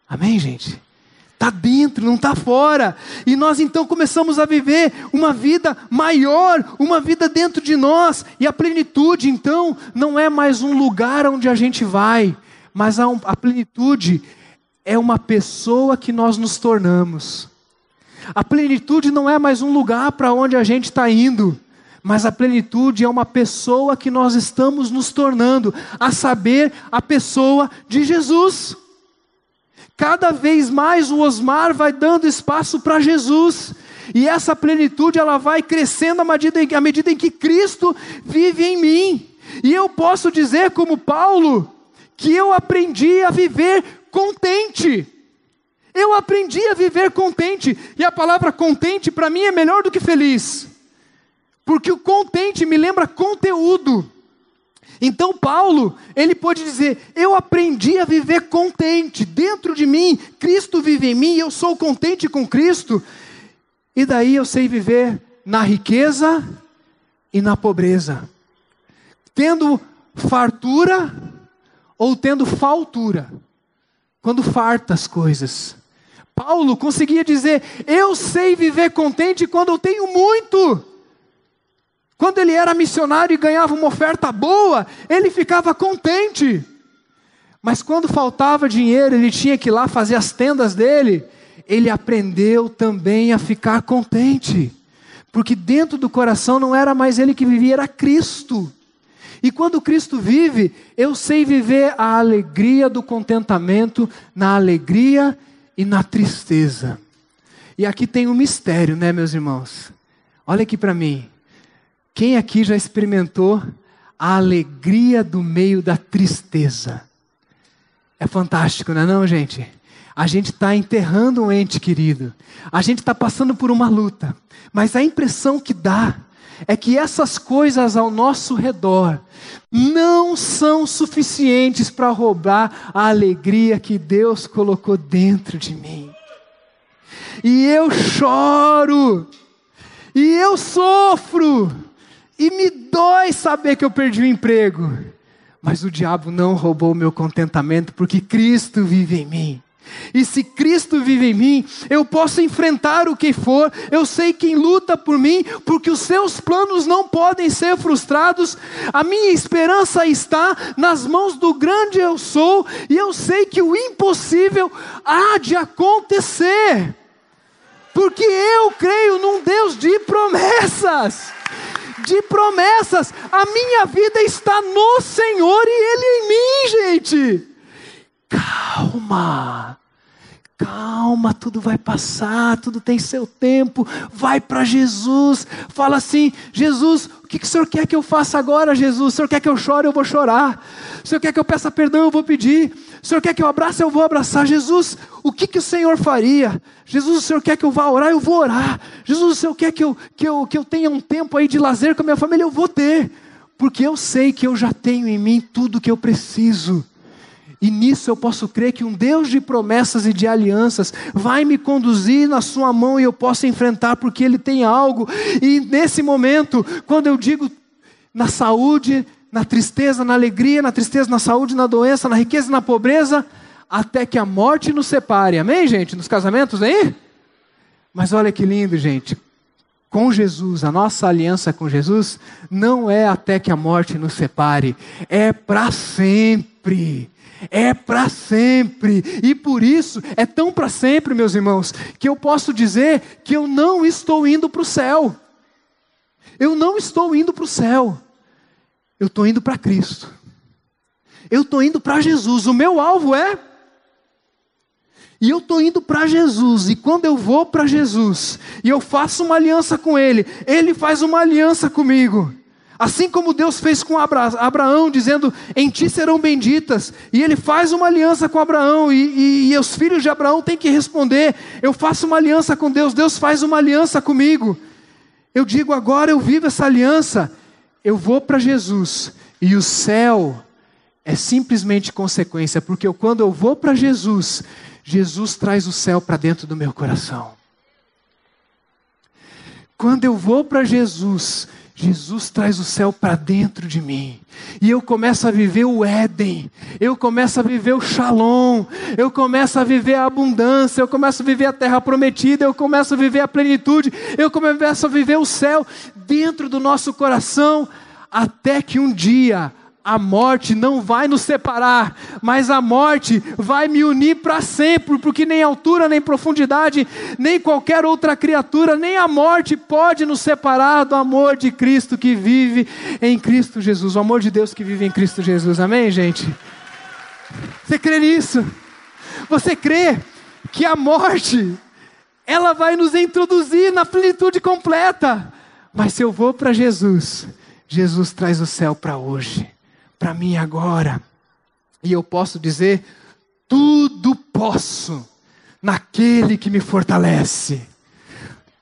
Amém, gente? Está dentro, não está fora. E nós então começamos a viver uma vida maior, uma vida dentro de nós. E a plenitude, então, não é mais um lugar onde a gente vai, mas a, a plenitude é uma pessoa que nós nos tornamos. A plenitude não é mais um lugar para onde a gente está indo, mas a plenitude é uma pessoa que nós estamos nos tornando, a saber, a pessoa de Jesus. Cada vez mais o Osmar vai dando espaço para Jesus. E essa plenitude ela vai crescendo à medida, em, à medida em que Cristo vive em mim. E eu posso dizer, como Paulo, que eu aprendi a viver contente. Eu aprendi a viver contente. E a palavra contente para mim é melhor do que feliz. Porque o contente me lembra conteúdo. Então Paulo, ele pode dizer: "Eu aprendi a viver contente dentro de mim, Cristo vive em mim, eu sou contente com Cristo". E daí eu sei viver na riqueza e na pobreza. Tendo fartura ou tendo faltura. Quando farta as coisas. Paulo conseguia dizer: "Eu sei viver contente quando eu tenho muito". Quando ele era missionário e ganhava uma oferta boa, ele ficava contente. Mas quando faltava dinheiro, ele tinha que ir lá fazer as tendas dele, ele aprendeu também a ficar contente. Porque dentro do coração não era mais ele que vivia, era Cristo. E quando Cristo vive, eu sei viver a alegria do contentamento na alegria e na tristeza. E aqui tem um mistério, né, meus irmãos? Olha aqui para mim. Quem aqui já experimentou a alegria do meio da tristeza. É fantástico, não é não, gente? A gente está enterrando um ente querido. A gente está passando por uma luta. Mas a impressão que dá é que essas coisas ao nosso redor não são suficientes para roubar a alegria que Deus colocou dentro de mim. E eu choro, e eu sofro, e me dói saber que eu perdi o emprego. Mas o diabo não roubou o meu contentamento, porque Cristo vive em mim. E se Cristo vive em mim, eu posso enfrentar o que for, eu sei quem luta por mim, porque os seus planos não podem ser frustrados. A minha esperança está nas mãos do grande eu sou, e eu sei que o impossível há de acontecer, porque eu creio num Deus de promessas. De promessas, a minha vida está no Senhor e Ele em mim, gente. Calma, calma, tudo vai passar, tudo tem seu tempo. Vai para Jesus, fala assim: Jesus, que, que o Senhor quer que eu faça agora, Jesus? O Senhor quer que eu chore, eu vou chorar. O Senhor quer que eu peça perdão, eu vou pedir. O Senhor quer que eu abrace, eu vou abraçar. Jesus, o que, que o Senhor faria? Jesus, o Senhor quer que eu vá orar, eu vou orar. Jesus, o Senhor quer que eu, que eu, que eu tenha um tempo aí de lazer com a minha família, eu vou ter. Porque eu sei que eu já tenho em mim tudo que eu preciso. E nisso eu posso crer que um Deus de promessas e de alianças vai me conduzir na sua mão e eu posso enfrentar, porque Ele tem algo. E nesse momento, quando eu digo na saúde, na tristeza, na alegria, na tristeza, na saúde, na doença, na riqueza na pobreza, até que a morte nos separe. Amém, gente? Nos casamentos aí? Mas olha que lindo, gente. Com Jesus, a nossa aliança com Jesus, não é até que a morte nos separe, é para sempre é para sempre. E por isso, é tão para sempre, meus irmãos, que eu posso dizer que eu não estou indo para o céu. Eu não estou indo para o céu. Eu estou indo para Cristo. Eu estou indo para Jesus. O meu alvo é. E eu estou indo para Jesus, e quando eu vou para Jesus, e eu faço uma aliança com Ele, Ele faz uma aliança comigo. Assim como Deus fez com Abraão, dizendo: Em ti serão benditas. E ele faz uma aliança com Abraão, e, e, e, os filhos de Abraão têm que responder: Eu faço uma aliança com Deus, Deus faz uma aliança comigo. Eu digo: Agora eu vivo essa aliança, eu vou para Jesus, e o céu é simplesmente consequência, porque eu, quando eu vou para Jesus, Jesus traz o céu para dentro do meu coração. Quando eu vou para Jesus, Jesus traz o céu para dentro de mim. E eu começo a viver o Éden. Eu começo a viver o Shalom. Eu começo a viver a abundância. Eu começo a viver a terra prometida. Eu começo a viver a plenitude. Eu começo a viver o céu dentro do nosso coração. Até que um dia a morte não vai nos separar, mas a morte vai me unir para sempre, porque nem altura, nem profundidade, nem qualquer outra criatura, nem a morte pode nos separar do amor de Cristo que vive em Cristo Jesus, o amor de Deus que vive em Cristo Jesus. Amém, gente? Você crê nisso? Você crê que a morte ela vai nos introduzir na plenitude completa? Mas se eu vou para Jesus, Jesus traz o céu para hoje para mim agora. E eu posso dizer: tudo posso naquele que me fortalece.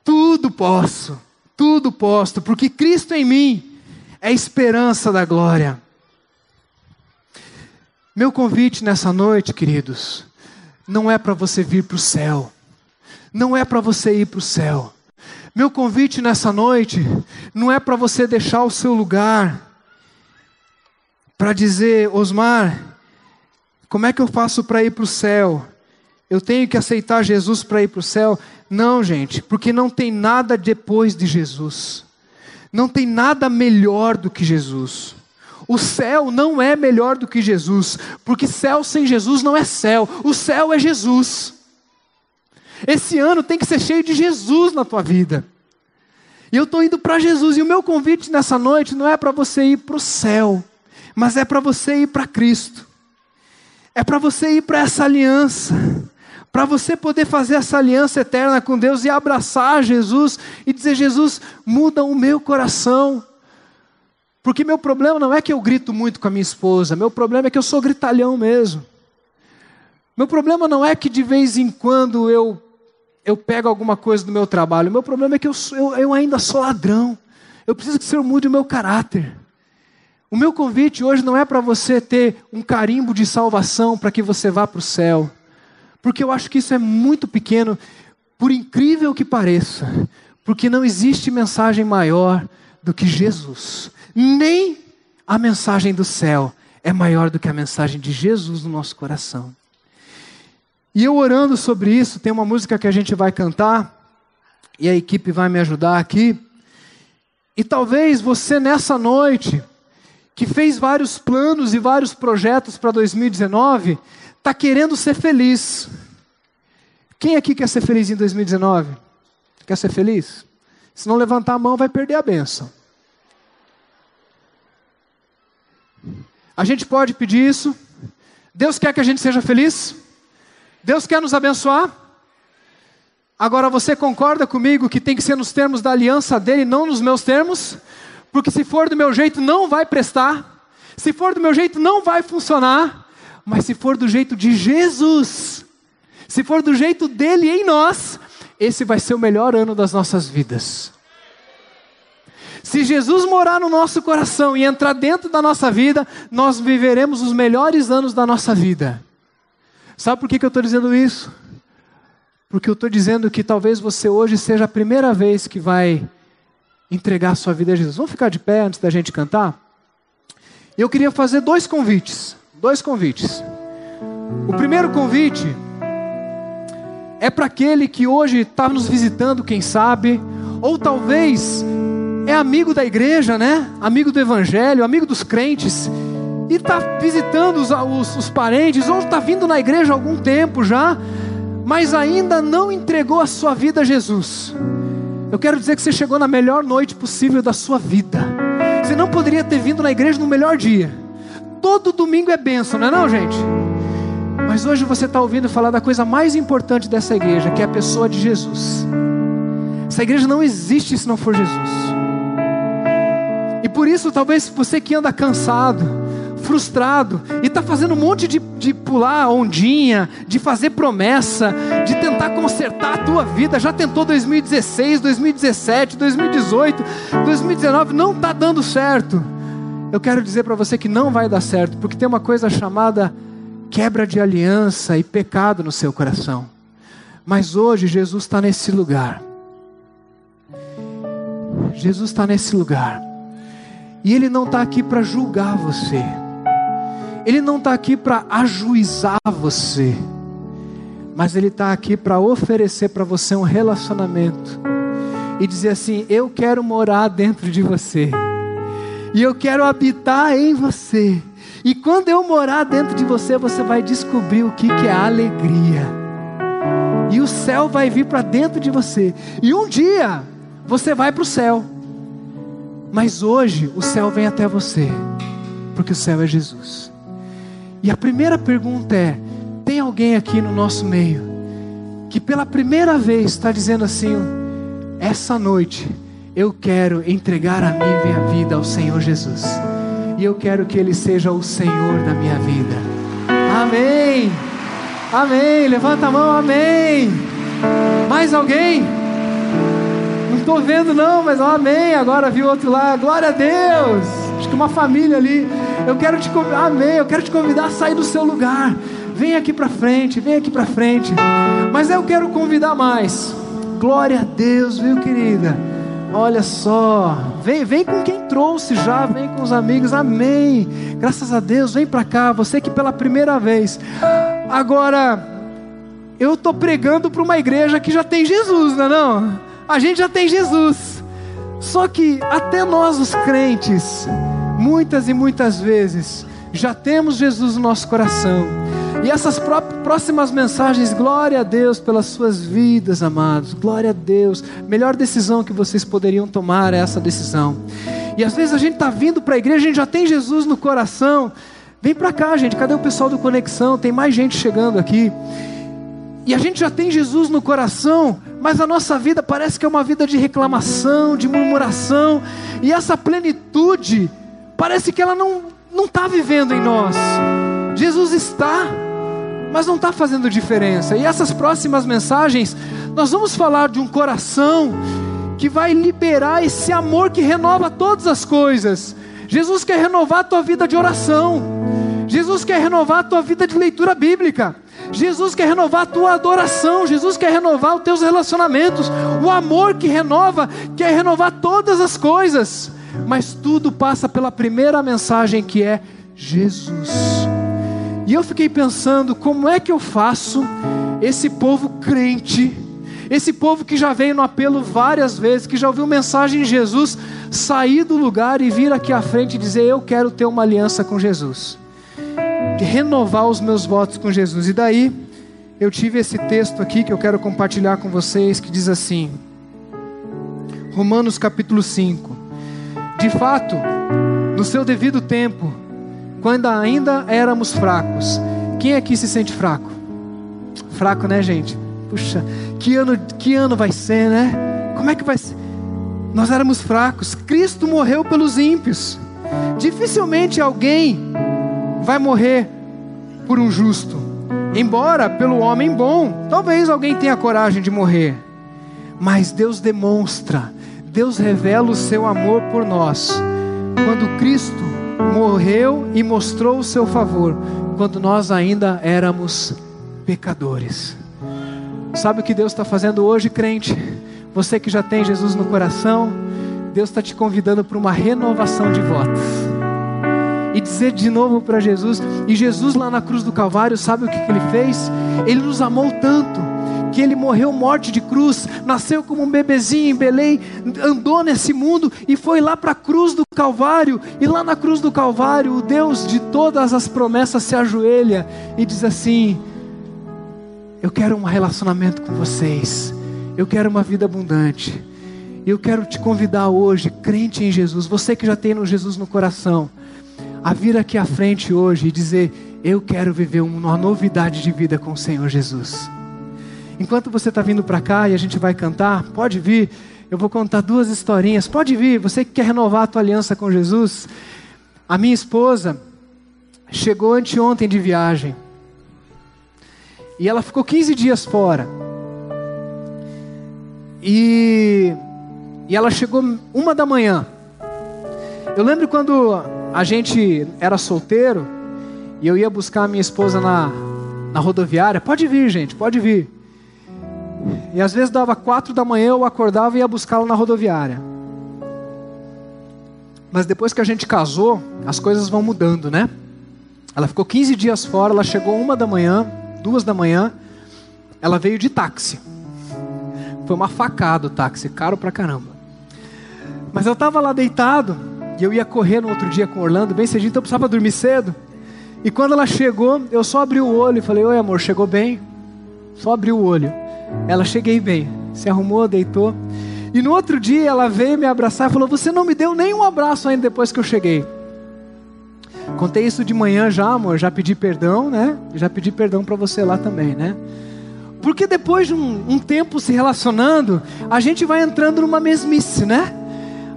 Tudo posso, tudo posso, porque Cristo em mim é a esperança da glória. Meu convite nessa noite, queridos, não é para você vir para o céu, não é para você ir para o céu. Meu convite nessa noite não é para você deixar o seu lugar, para dizer, Osmar, como é que eu faço para ir para o céu? Eu tenho que aceitar Jesus para ir para o céu? Não, gente, porque não tem nada depois de Jesus. Não tem nada melhor do que Jesus. O céu não é melhor do que Jesus, porque céu sem Jesus não é céu. O céu é Jesus. Esse ano tem que ser cheio de Jesus na tua vida. E eu estou indo para Jesus, e o meu convite nessa noite não é para você ir para o céu, mas é para você ir para Cristo, é para você ir para essa aliança, para você poder fazer essa aliança eterna com Deus e abraçar Jesus e dizer: Jesus, muda o meu coração. Porque meu problema não é que eu grito muito com a minha esposa, meu problema é que eu sou gritalhão mesmo. Meu problema não é que de vez em quando eu, eu pego alguma coisa do meu trabalho, meu problema é que eu, eu, eu ainda sou ladrão. Eu preciso que o Senhor mude o meu caráter. O meu convite hoje não é para você ter um carimbo de salvação para que você vá para o céu, porque eu acho que isso é muito pequeno, por incrível que pareça, porque não existe mensagem maior do que Jesus, nem a mensagem do céu é maior do que a mensagem de Jesus no nosso coração. E eu orando sobre isso, tem uma música que a gente vai cantar, e a equipe vai me ajudar aqui. E talvez você nessa noite que fez vários planos e vários projetos para 2019, está querendo ser feliz. Quem aqui quer ser feliz em 2019? Quer ser feliz? Se não levantar a mão, vai perder a benção. A gente pode pedir isso. Deus quer que a gente seja feliz? Deus quer nos abençoar? Agora você concorda comigo que tem que ser nos termos da aliança dele, não nos meus termos? Porque se for do meu jeito não vai prestar, se for do meu jeito não vai funcionar, mas se for do jeito de Jesus, se for do jeito dele em nós, esse vai ser o melhor ano das nossas vidas. Se Jesus morar no nosso coração e entrar dentro da nossa vida, nós viveremos os melhores anos da nossa vida. Sabe por que, que eu estou dizendo isso? Porque eu estou dizendo que talvez você hoje seja a primeira vez que vai entregar sua vida a Jesus. Vamos ficar de pé antes da gente cantar? Eu queria fazer dois convites. Dois convites. O primeiro convite é para aquele que hoje está nos visitando, quem sabe, ou talvez é amigo da igreja, né? Amigo do evangelho, amigo dos crentes, e está visitando os, os, os parentes, ou está vindo na igreja há algum tempo já, mas ainda não entregou a sua vida a Jesus. Eu quero dizer que você chegou na melhor noite possível da sua vida. Você não poderia ter vindo na igreja no melhor dia. Todo domingo é bênção, não é não, gente? Mas hoje você está ouvindo falar da coisa mais importante dessa igreja, que é a pessoa de Jesus. Essa igreja não existe se não for Jesus. E por isso, talvez você que anda cansado, frustrado e está fazendo um monte de, de pular ondinha, de fazer promessa, de tentar consertar a tua vida. Já tentou 2016, 2017, 2018, 2019, não está dando certo. Eu quero dizer para você que não vai dar certo, porque tem uma coisa chamada quebra de aliança e pecado no seu coração. Mas hoje Jesus está nesse lugar. Jesus está nesse lugar. E Ele não está aqui para julgar você. Ele não está aqui para ajuizar você, mas Ele está aqui para oferecer para você um relacionamento e dizer assim: Eu quero morar dentro de você, e eu quero habitar em você. E quando eu morar dentro de você, você vai descobrir o que, que é alegria. E o céu vai vir para dentro de você. E um dia você vai para o céu. Mas hoje o céu vem até você. Porque o céu é Jesus. E a primeira pergunta é: tem alguém aqui no nosso meio que pela primeira vez está dizendo assim: essa noite eu quero entregar a minha vida ao Senhor Jesus, e eu quero que Ele seja o Senhor da minha vida. Amém. Amém. Levanta a mão, amém. Mais alguém? Não estou vendo, não, mas amém. Agora viu outro lá. Glória a Deus. Acho que uma família ali. Eu quero te convidar, amém. Eu quero te convidar a sair do seu lugar. Vem aqui para frente, vem aqui para frente. Mas eu quero convidar mais. Glória a Deus, viu, querida? Olha só, vem, vem com quem trouxe já, vem com os amigos, amém. Graças a Deus, vem para cá, você que pela primeira vez. Agora, eu tô pregando para uma igreja que já tem Jesus, não é não? A gente já tem Jesus. Só que até nós os crentes, muitas e muitas vezes, já temos Jesus no nosso coração. E essas próximas mensagens, glória a Deus pelas suas vidas, amados. Glória a Deus. Melhor decisão que vocês poderiam tomar é essa decisão. E às vezes a gente está vindo para a igreja, a gente já tem Jesus no coração. Vem para cá, gente. Cadê o pessoal do Conexão? Tem mais gente chegando aqui. E a gente já tem Jesus no coração, mas a nossa vida parece que é uma vida de reclamação, de murmuração. E essa plenitude Parece que ela não não está vivendo em nós. Jesus está, mas não está fazendo diferença. E essas próximas mensagens, nós vamos falar de um coração que vai liberar esse amor que renova todas as coisas. Jesus quer renovar a tua vida de oração. Jesus quer renovar a tua vida de leitura bíblica. Jesus quer renovar a tua adoração, Jesus quer renovar os teus relacionamentos. O amor que renova quer renovar todas as coisas. Mas tudo passa pela primeira mensagem que é Jesus. E eu fiquei pensando, como é que eu faço esse povo crente, esse povo que já veio no apelo várias vezes, que já ouviu mensagem de Jesus, sair do lugar e vir aqui à frente e dizer: Eu quero ter uma aliança com Jesus renovar os meus votos com Jesus. E daí eu tive esse texto aqui que eu quero compartilhar com vocês que diz assim: Romanos capítulo 5. De fato, no seu devido tempo, quando ainda éramos fracos, quem aqui se sente fraco? Fraco, né, gente? Puxa, que ano, que ano vai ser, né? Como é que vai ser? Nós éramos fracos. Cristo morreu pelos ímpios. Dificilmente alguém vai morrer por um justo. Embora pelo homem bom, talvez alguém tenha coragem de morrer. Mas Deus demonstra, Deus revela o seu amor por nós. Quando Cristo morreu e mostrou o seu favor, quando nós ainda éramos pecadores. Sabe o que Deus está fazendo hoje, crente? Você que já tem Jesus no coração, Deus está te convidando para uma renovação de votos e dizer de novo para Jesus. E Jesus lá na cruz do Calvário, sabe o que, que ele fez? Ele nos amou tanto que ele morreu morte de cruz, nasceu como um bebezinho em Belém, andou nesse mundo e foi lá para a cruz do Calvário. E lá na cruz do Calvário, o Deus de todas as promessas se ajoelha e diz assim: Eu quero um relacionamento com vocês, eu quero uma vida abundante. Eu quero te convidar hoje, crente em Jesus, você que já tem no Jesus no coração a vir aqui à frente hoje e dizer: Eu quero viver uma novidade de vida com o Senhor Jesus. Enquanto você está vindo para cá e a gente vai cantar, pode vir. Eu vou contar duas historinhas. Pode vir. Você que quer renovar a tua aliança com Jesus. A minha esposa chegou anteontem de viagem. E ela ficou 15 dias fora. E, e ela chegou uma da manhã. Eu lembro quando a gente era solteiro e eu ia buscar a minha esposa na, na rodoviária. Pode vir, gente, pode vir. E às vezes dava quatro da manhã, eu acordava e ia buscá-la na rodoviária. Mas depois que a gente casou, as coisas vão mudando, né? Ela ficou 15 dias fora, ela chegou uma da manhã, duas da manhã, ela veio de táxi. Foi uma facada o táxi, caro pra caramba. Mas eu estava lá deitado, e eu ia correr no outro dia com Orlando, bem cedinho, então eu precisava dormir cedo. E quando ela chegou, eu só abri o olho e falei: Oi, amor, chegou bem? Só abri o olho. Ela, cheguei bem. Se arrumou, deitou. E no outro dia ela veio me abraçar e falou: Você não me deu nenhum abraço ainda depois que eu cheguei. Contei isso de manhã já, amor. Já pedi perdão, né? Já pedi perdão para você lá também, né? Porque depois de um, um tempo se relacionando, a gente vai entrando numa mesmice, né?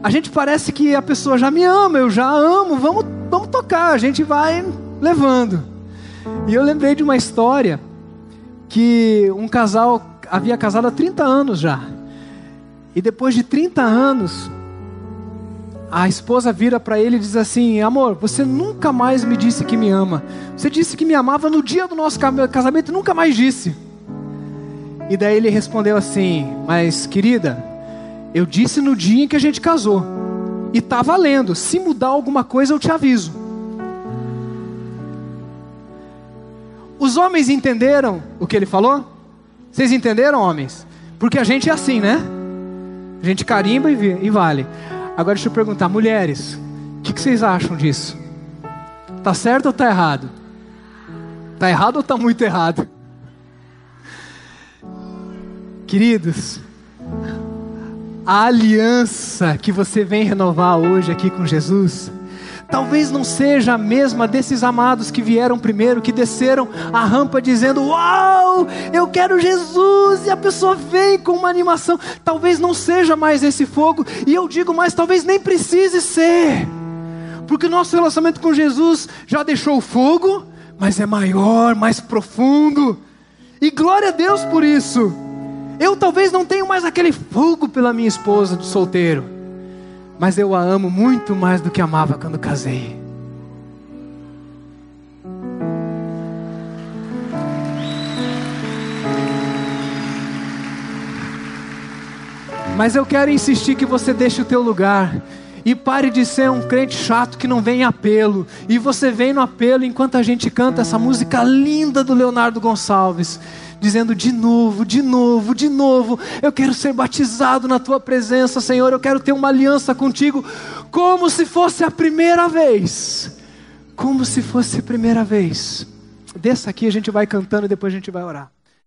a gente parece que a pessoa já me ama, eu já amo, vamos, vamos tocar, a gente vai levando. E eu lembrei de uma história que um casal havia casado há 30 anos já. E depois de 30 anos, a esposa vira para ele e diz assim: Amor, você nunca mais me disse que me ama. Você disse que me amava no dia do nosso casamento e nunca mais disse. E daí ele respondeu assim: Mas querida, eu disse no dia em que a gente casou. E tá valendo. Se mudar alguma coisa, eu te aviso. Os homens entenderam o que ele falou? Vocês entenderam, homens? Porque a gente é assim, né? A gente carimba e, vale. Agora deixa eu perguntar, mulheres, o que, que vocês acham disso? Tá certo ou tá errado? Tá errado ou tá muito errado? Queridos, a aliança que você vem renovar hoje aqui com Jesus, talvez não seja a mesma desses amados que vieram primeiro, que desceram a rampa dizendo: Uau, eu quero Jesus, e a pessoa vem com uma animação. Talvez não seja mais esse fogo, e eu digo mais: talvez nem precise ser, Porque o nosso relacionamento com Jesus já deixou fogo, mas é maior, mais profundo. E glória a Deus por isso. Eu talvez não tenha mais aquele fogo pela minha esposa de solteiro, mas eu a amo muito mais do que amava quando casei. Mas eu quero insistir que você deixe o teu lugar e pare de ser um crente chato que não vem em apelo. E você vem no apelo enquanto a gente canta essa música linda do Leonardo Gonçalves, dizendo de novo, de novo, de novo, eu quero ser batizado na tua presença, Senhor, eu quero ter uma aliança contigo, como se fosse a primeira vez. Como se fosse a primeira vez. Desça aqui, a gente vai cantando e depois a gente vai orar.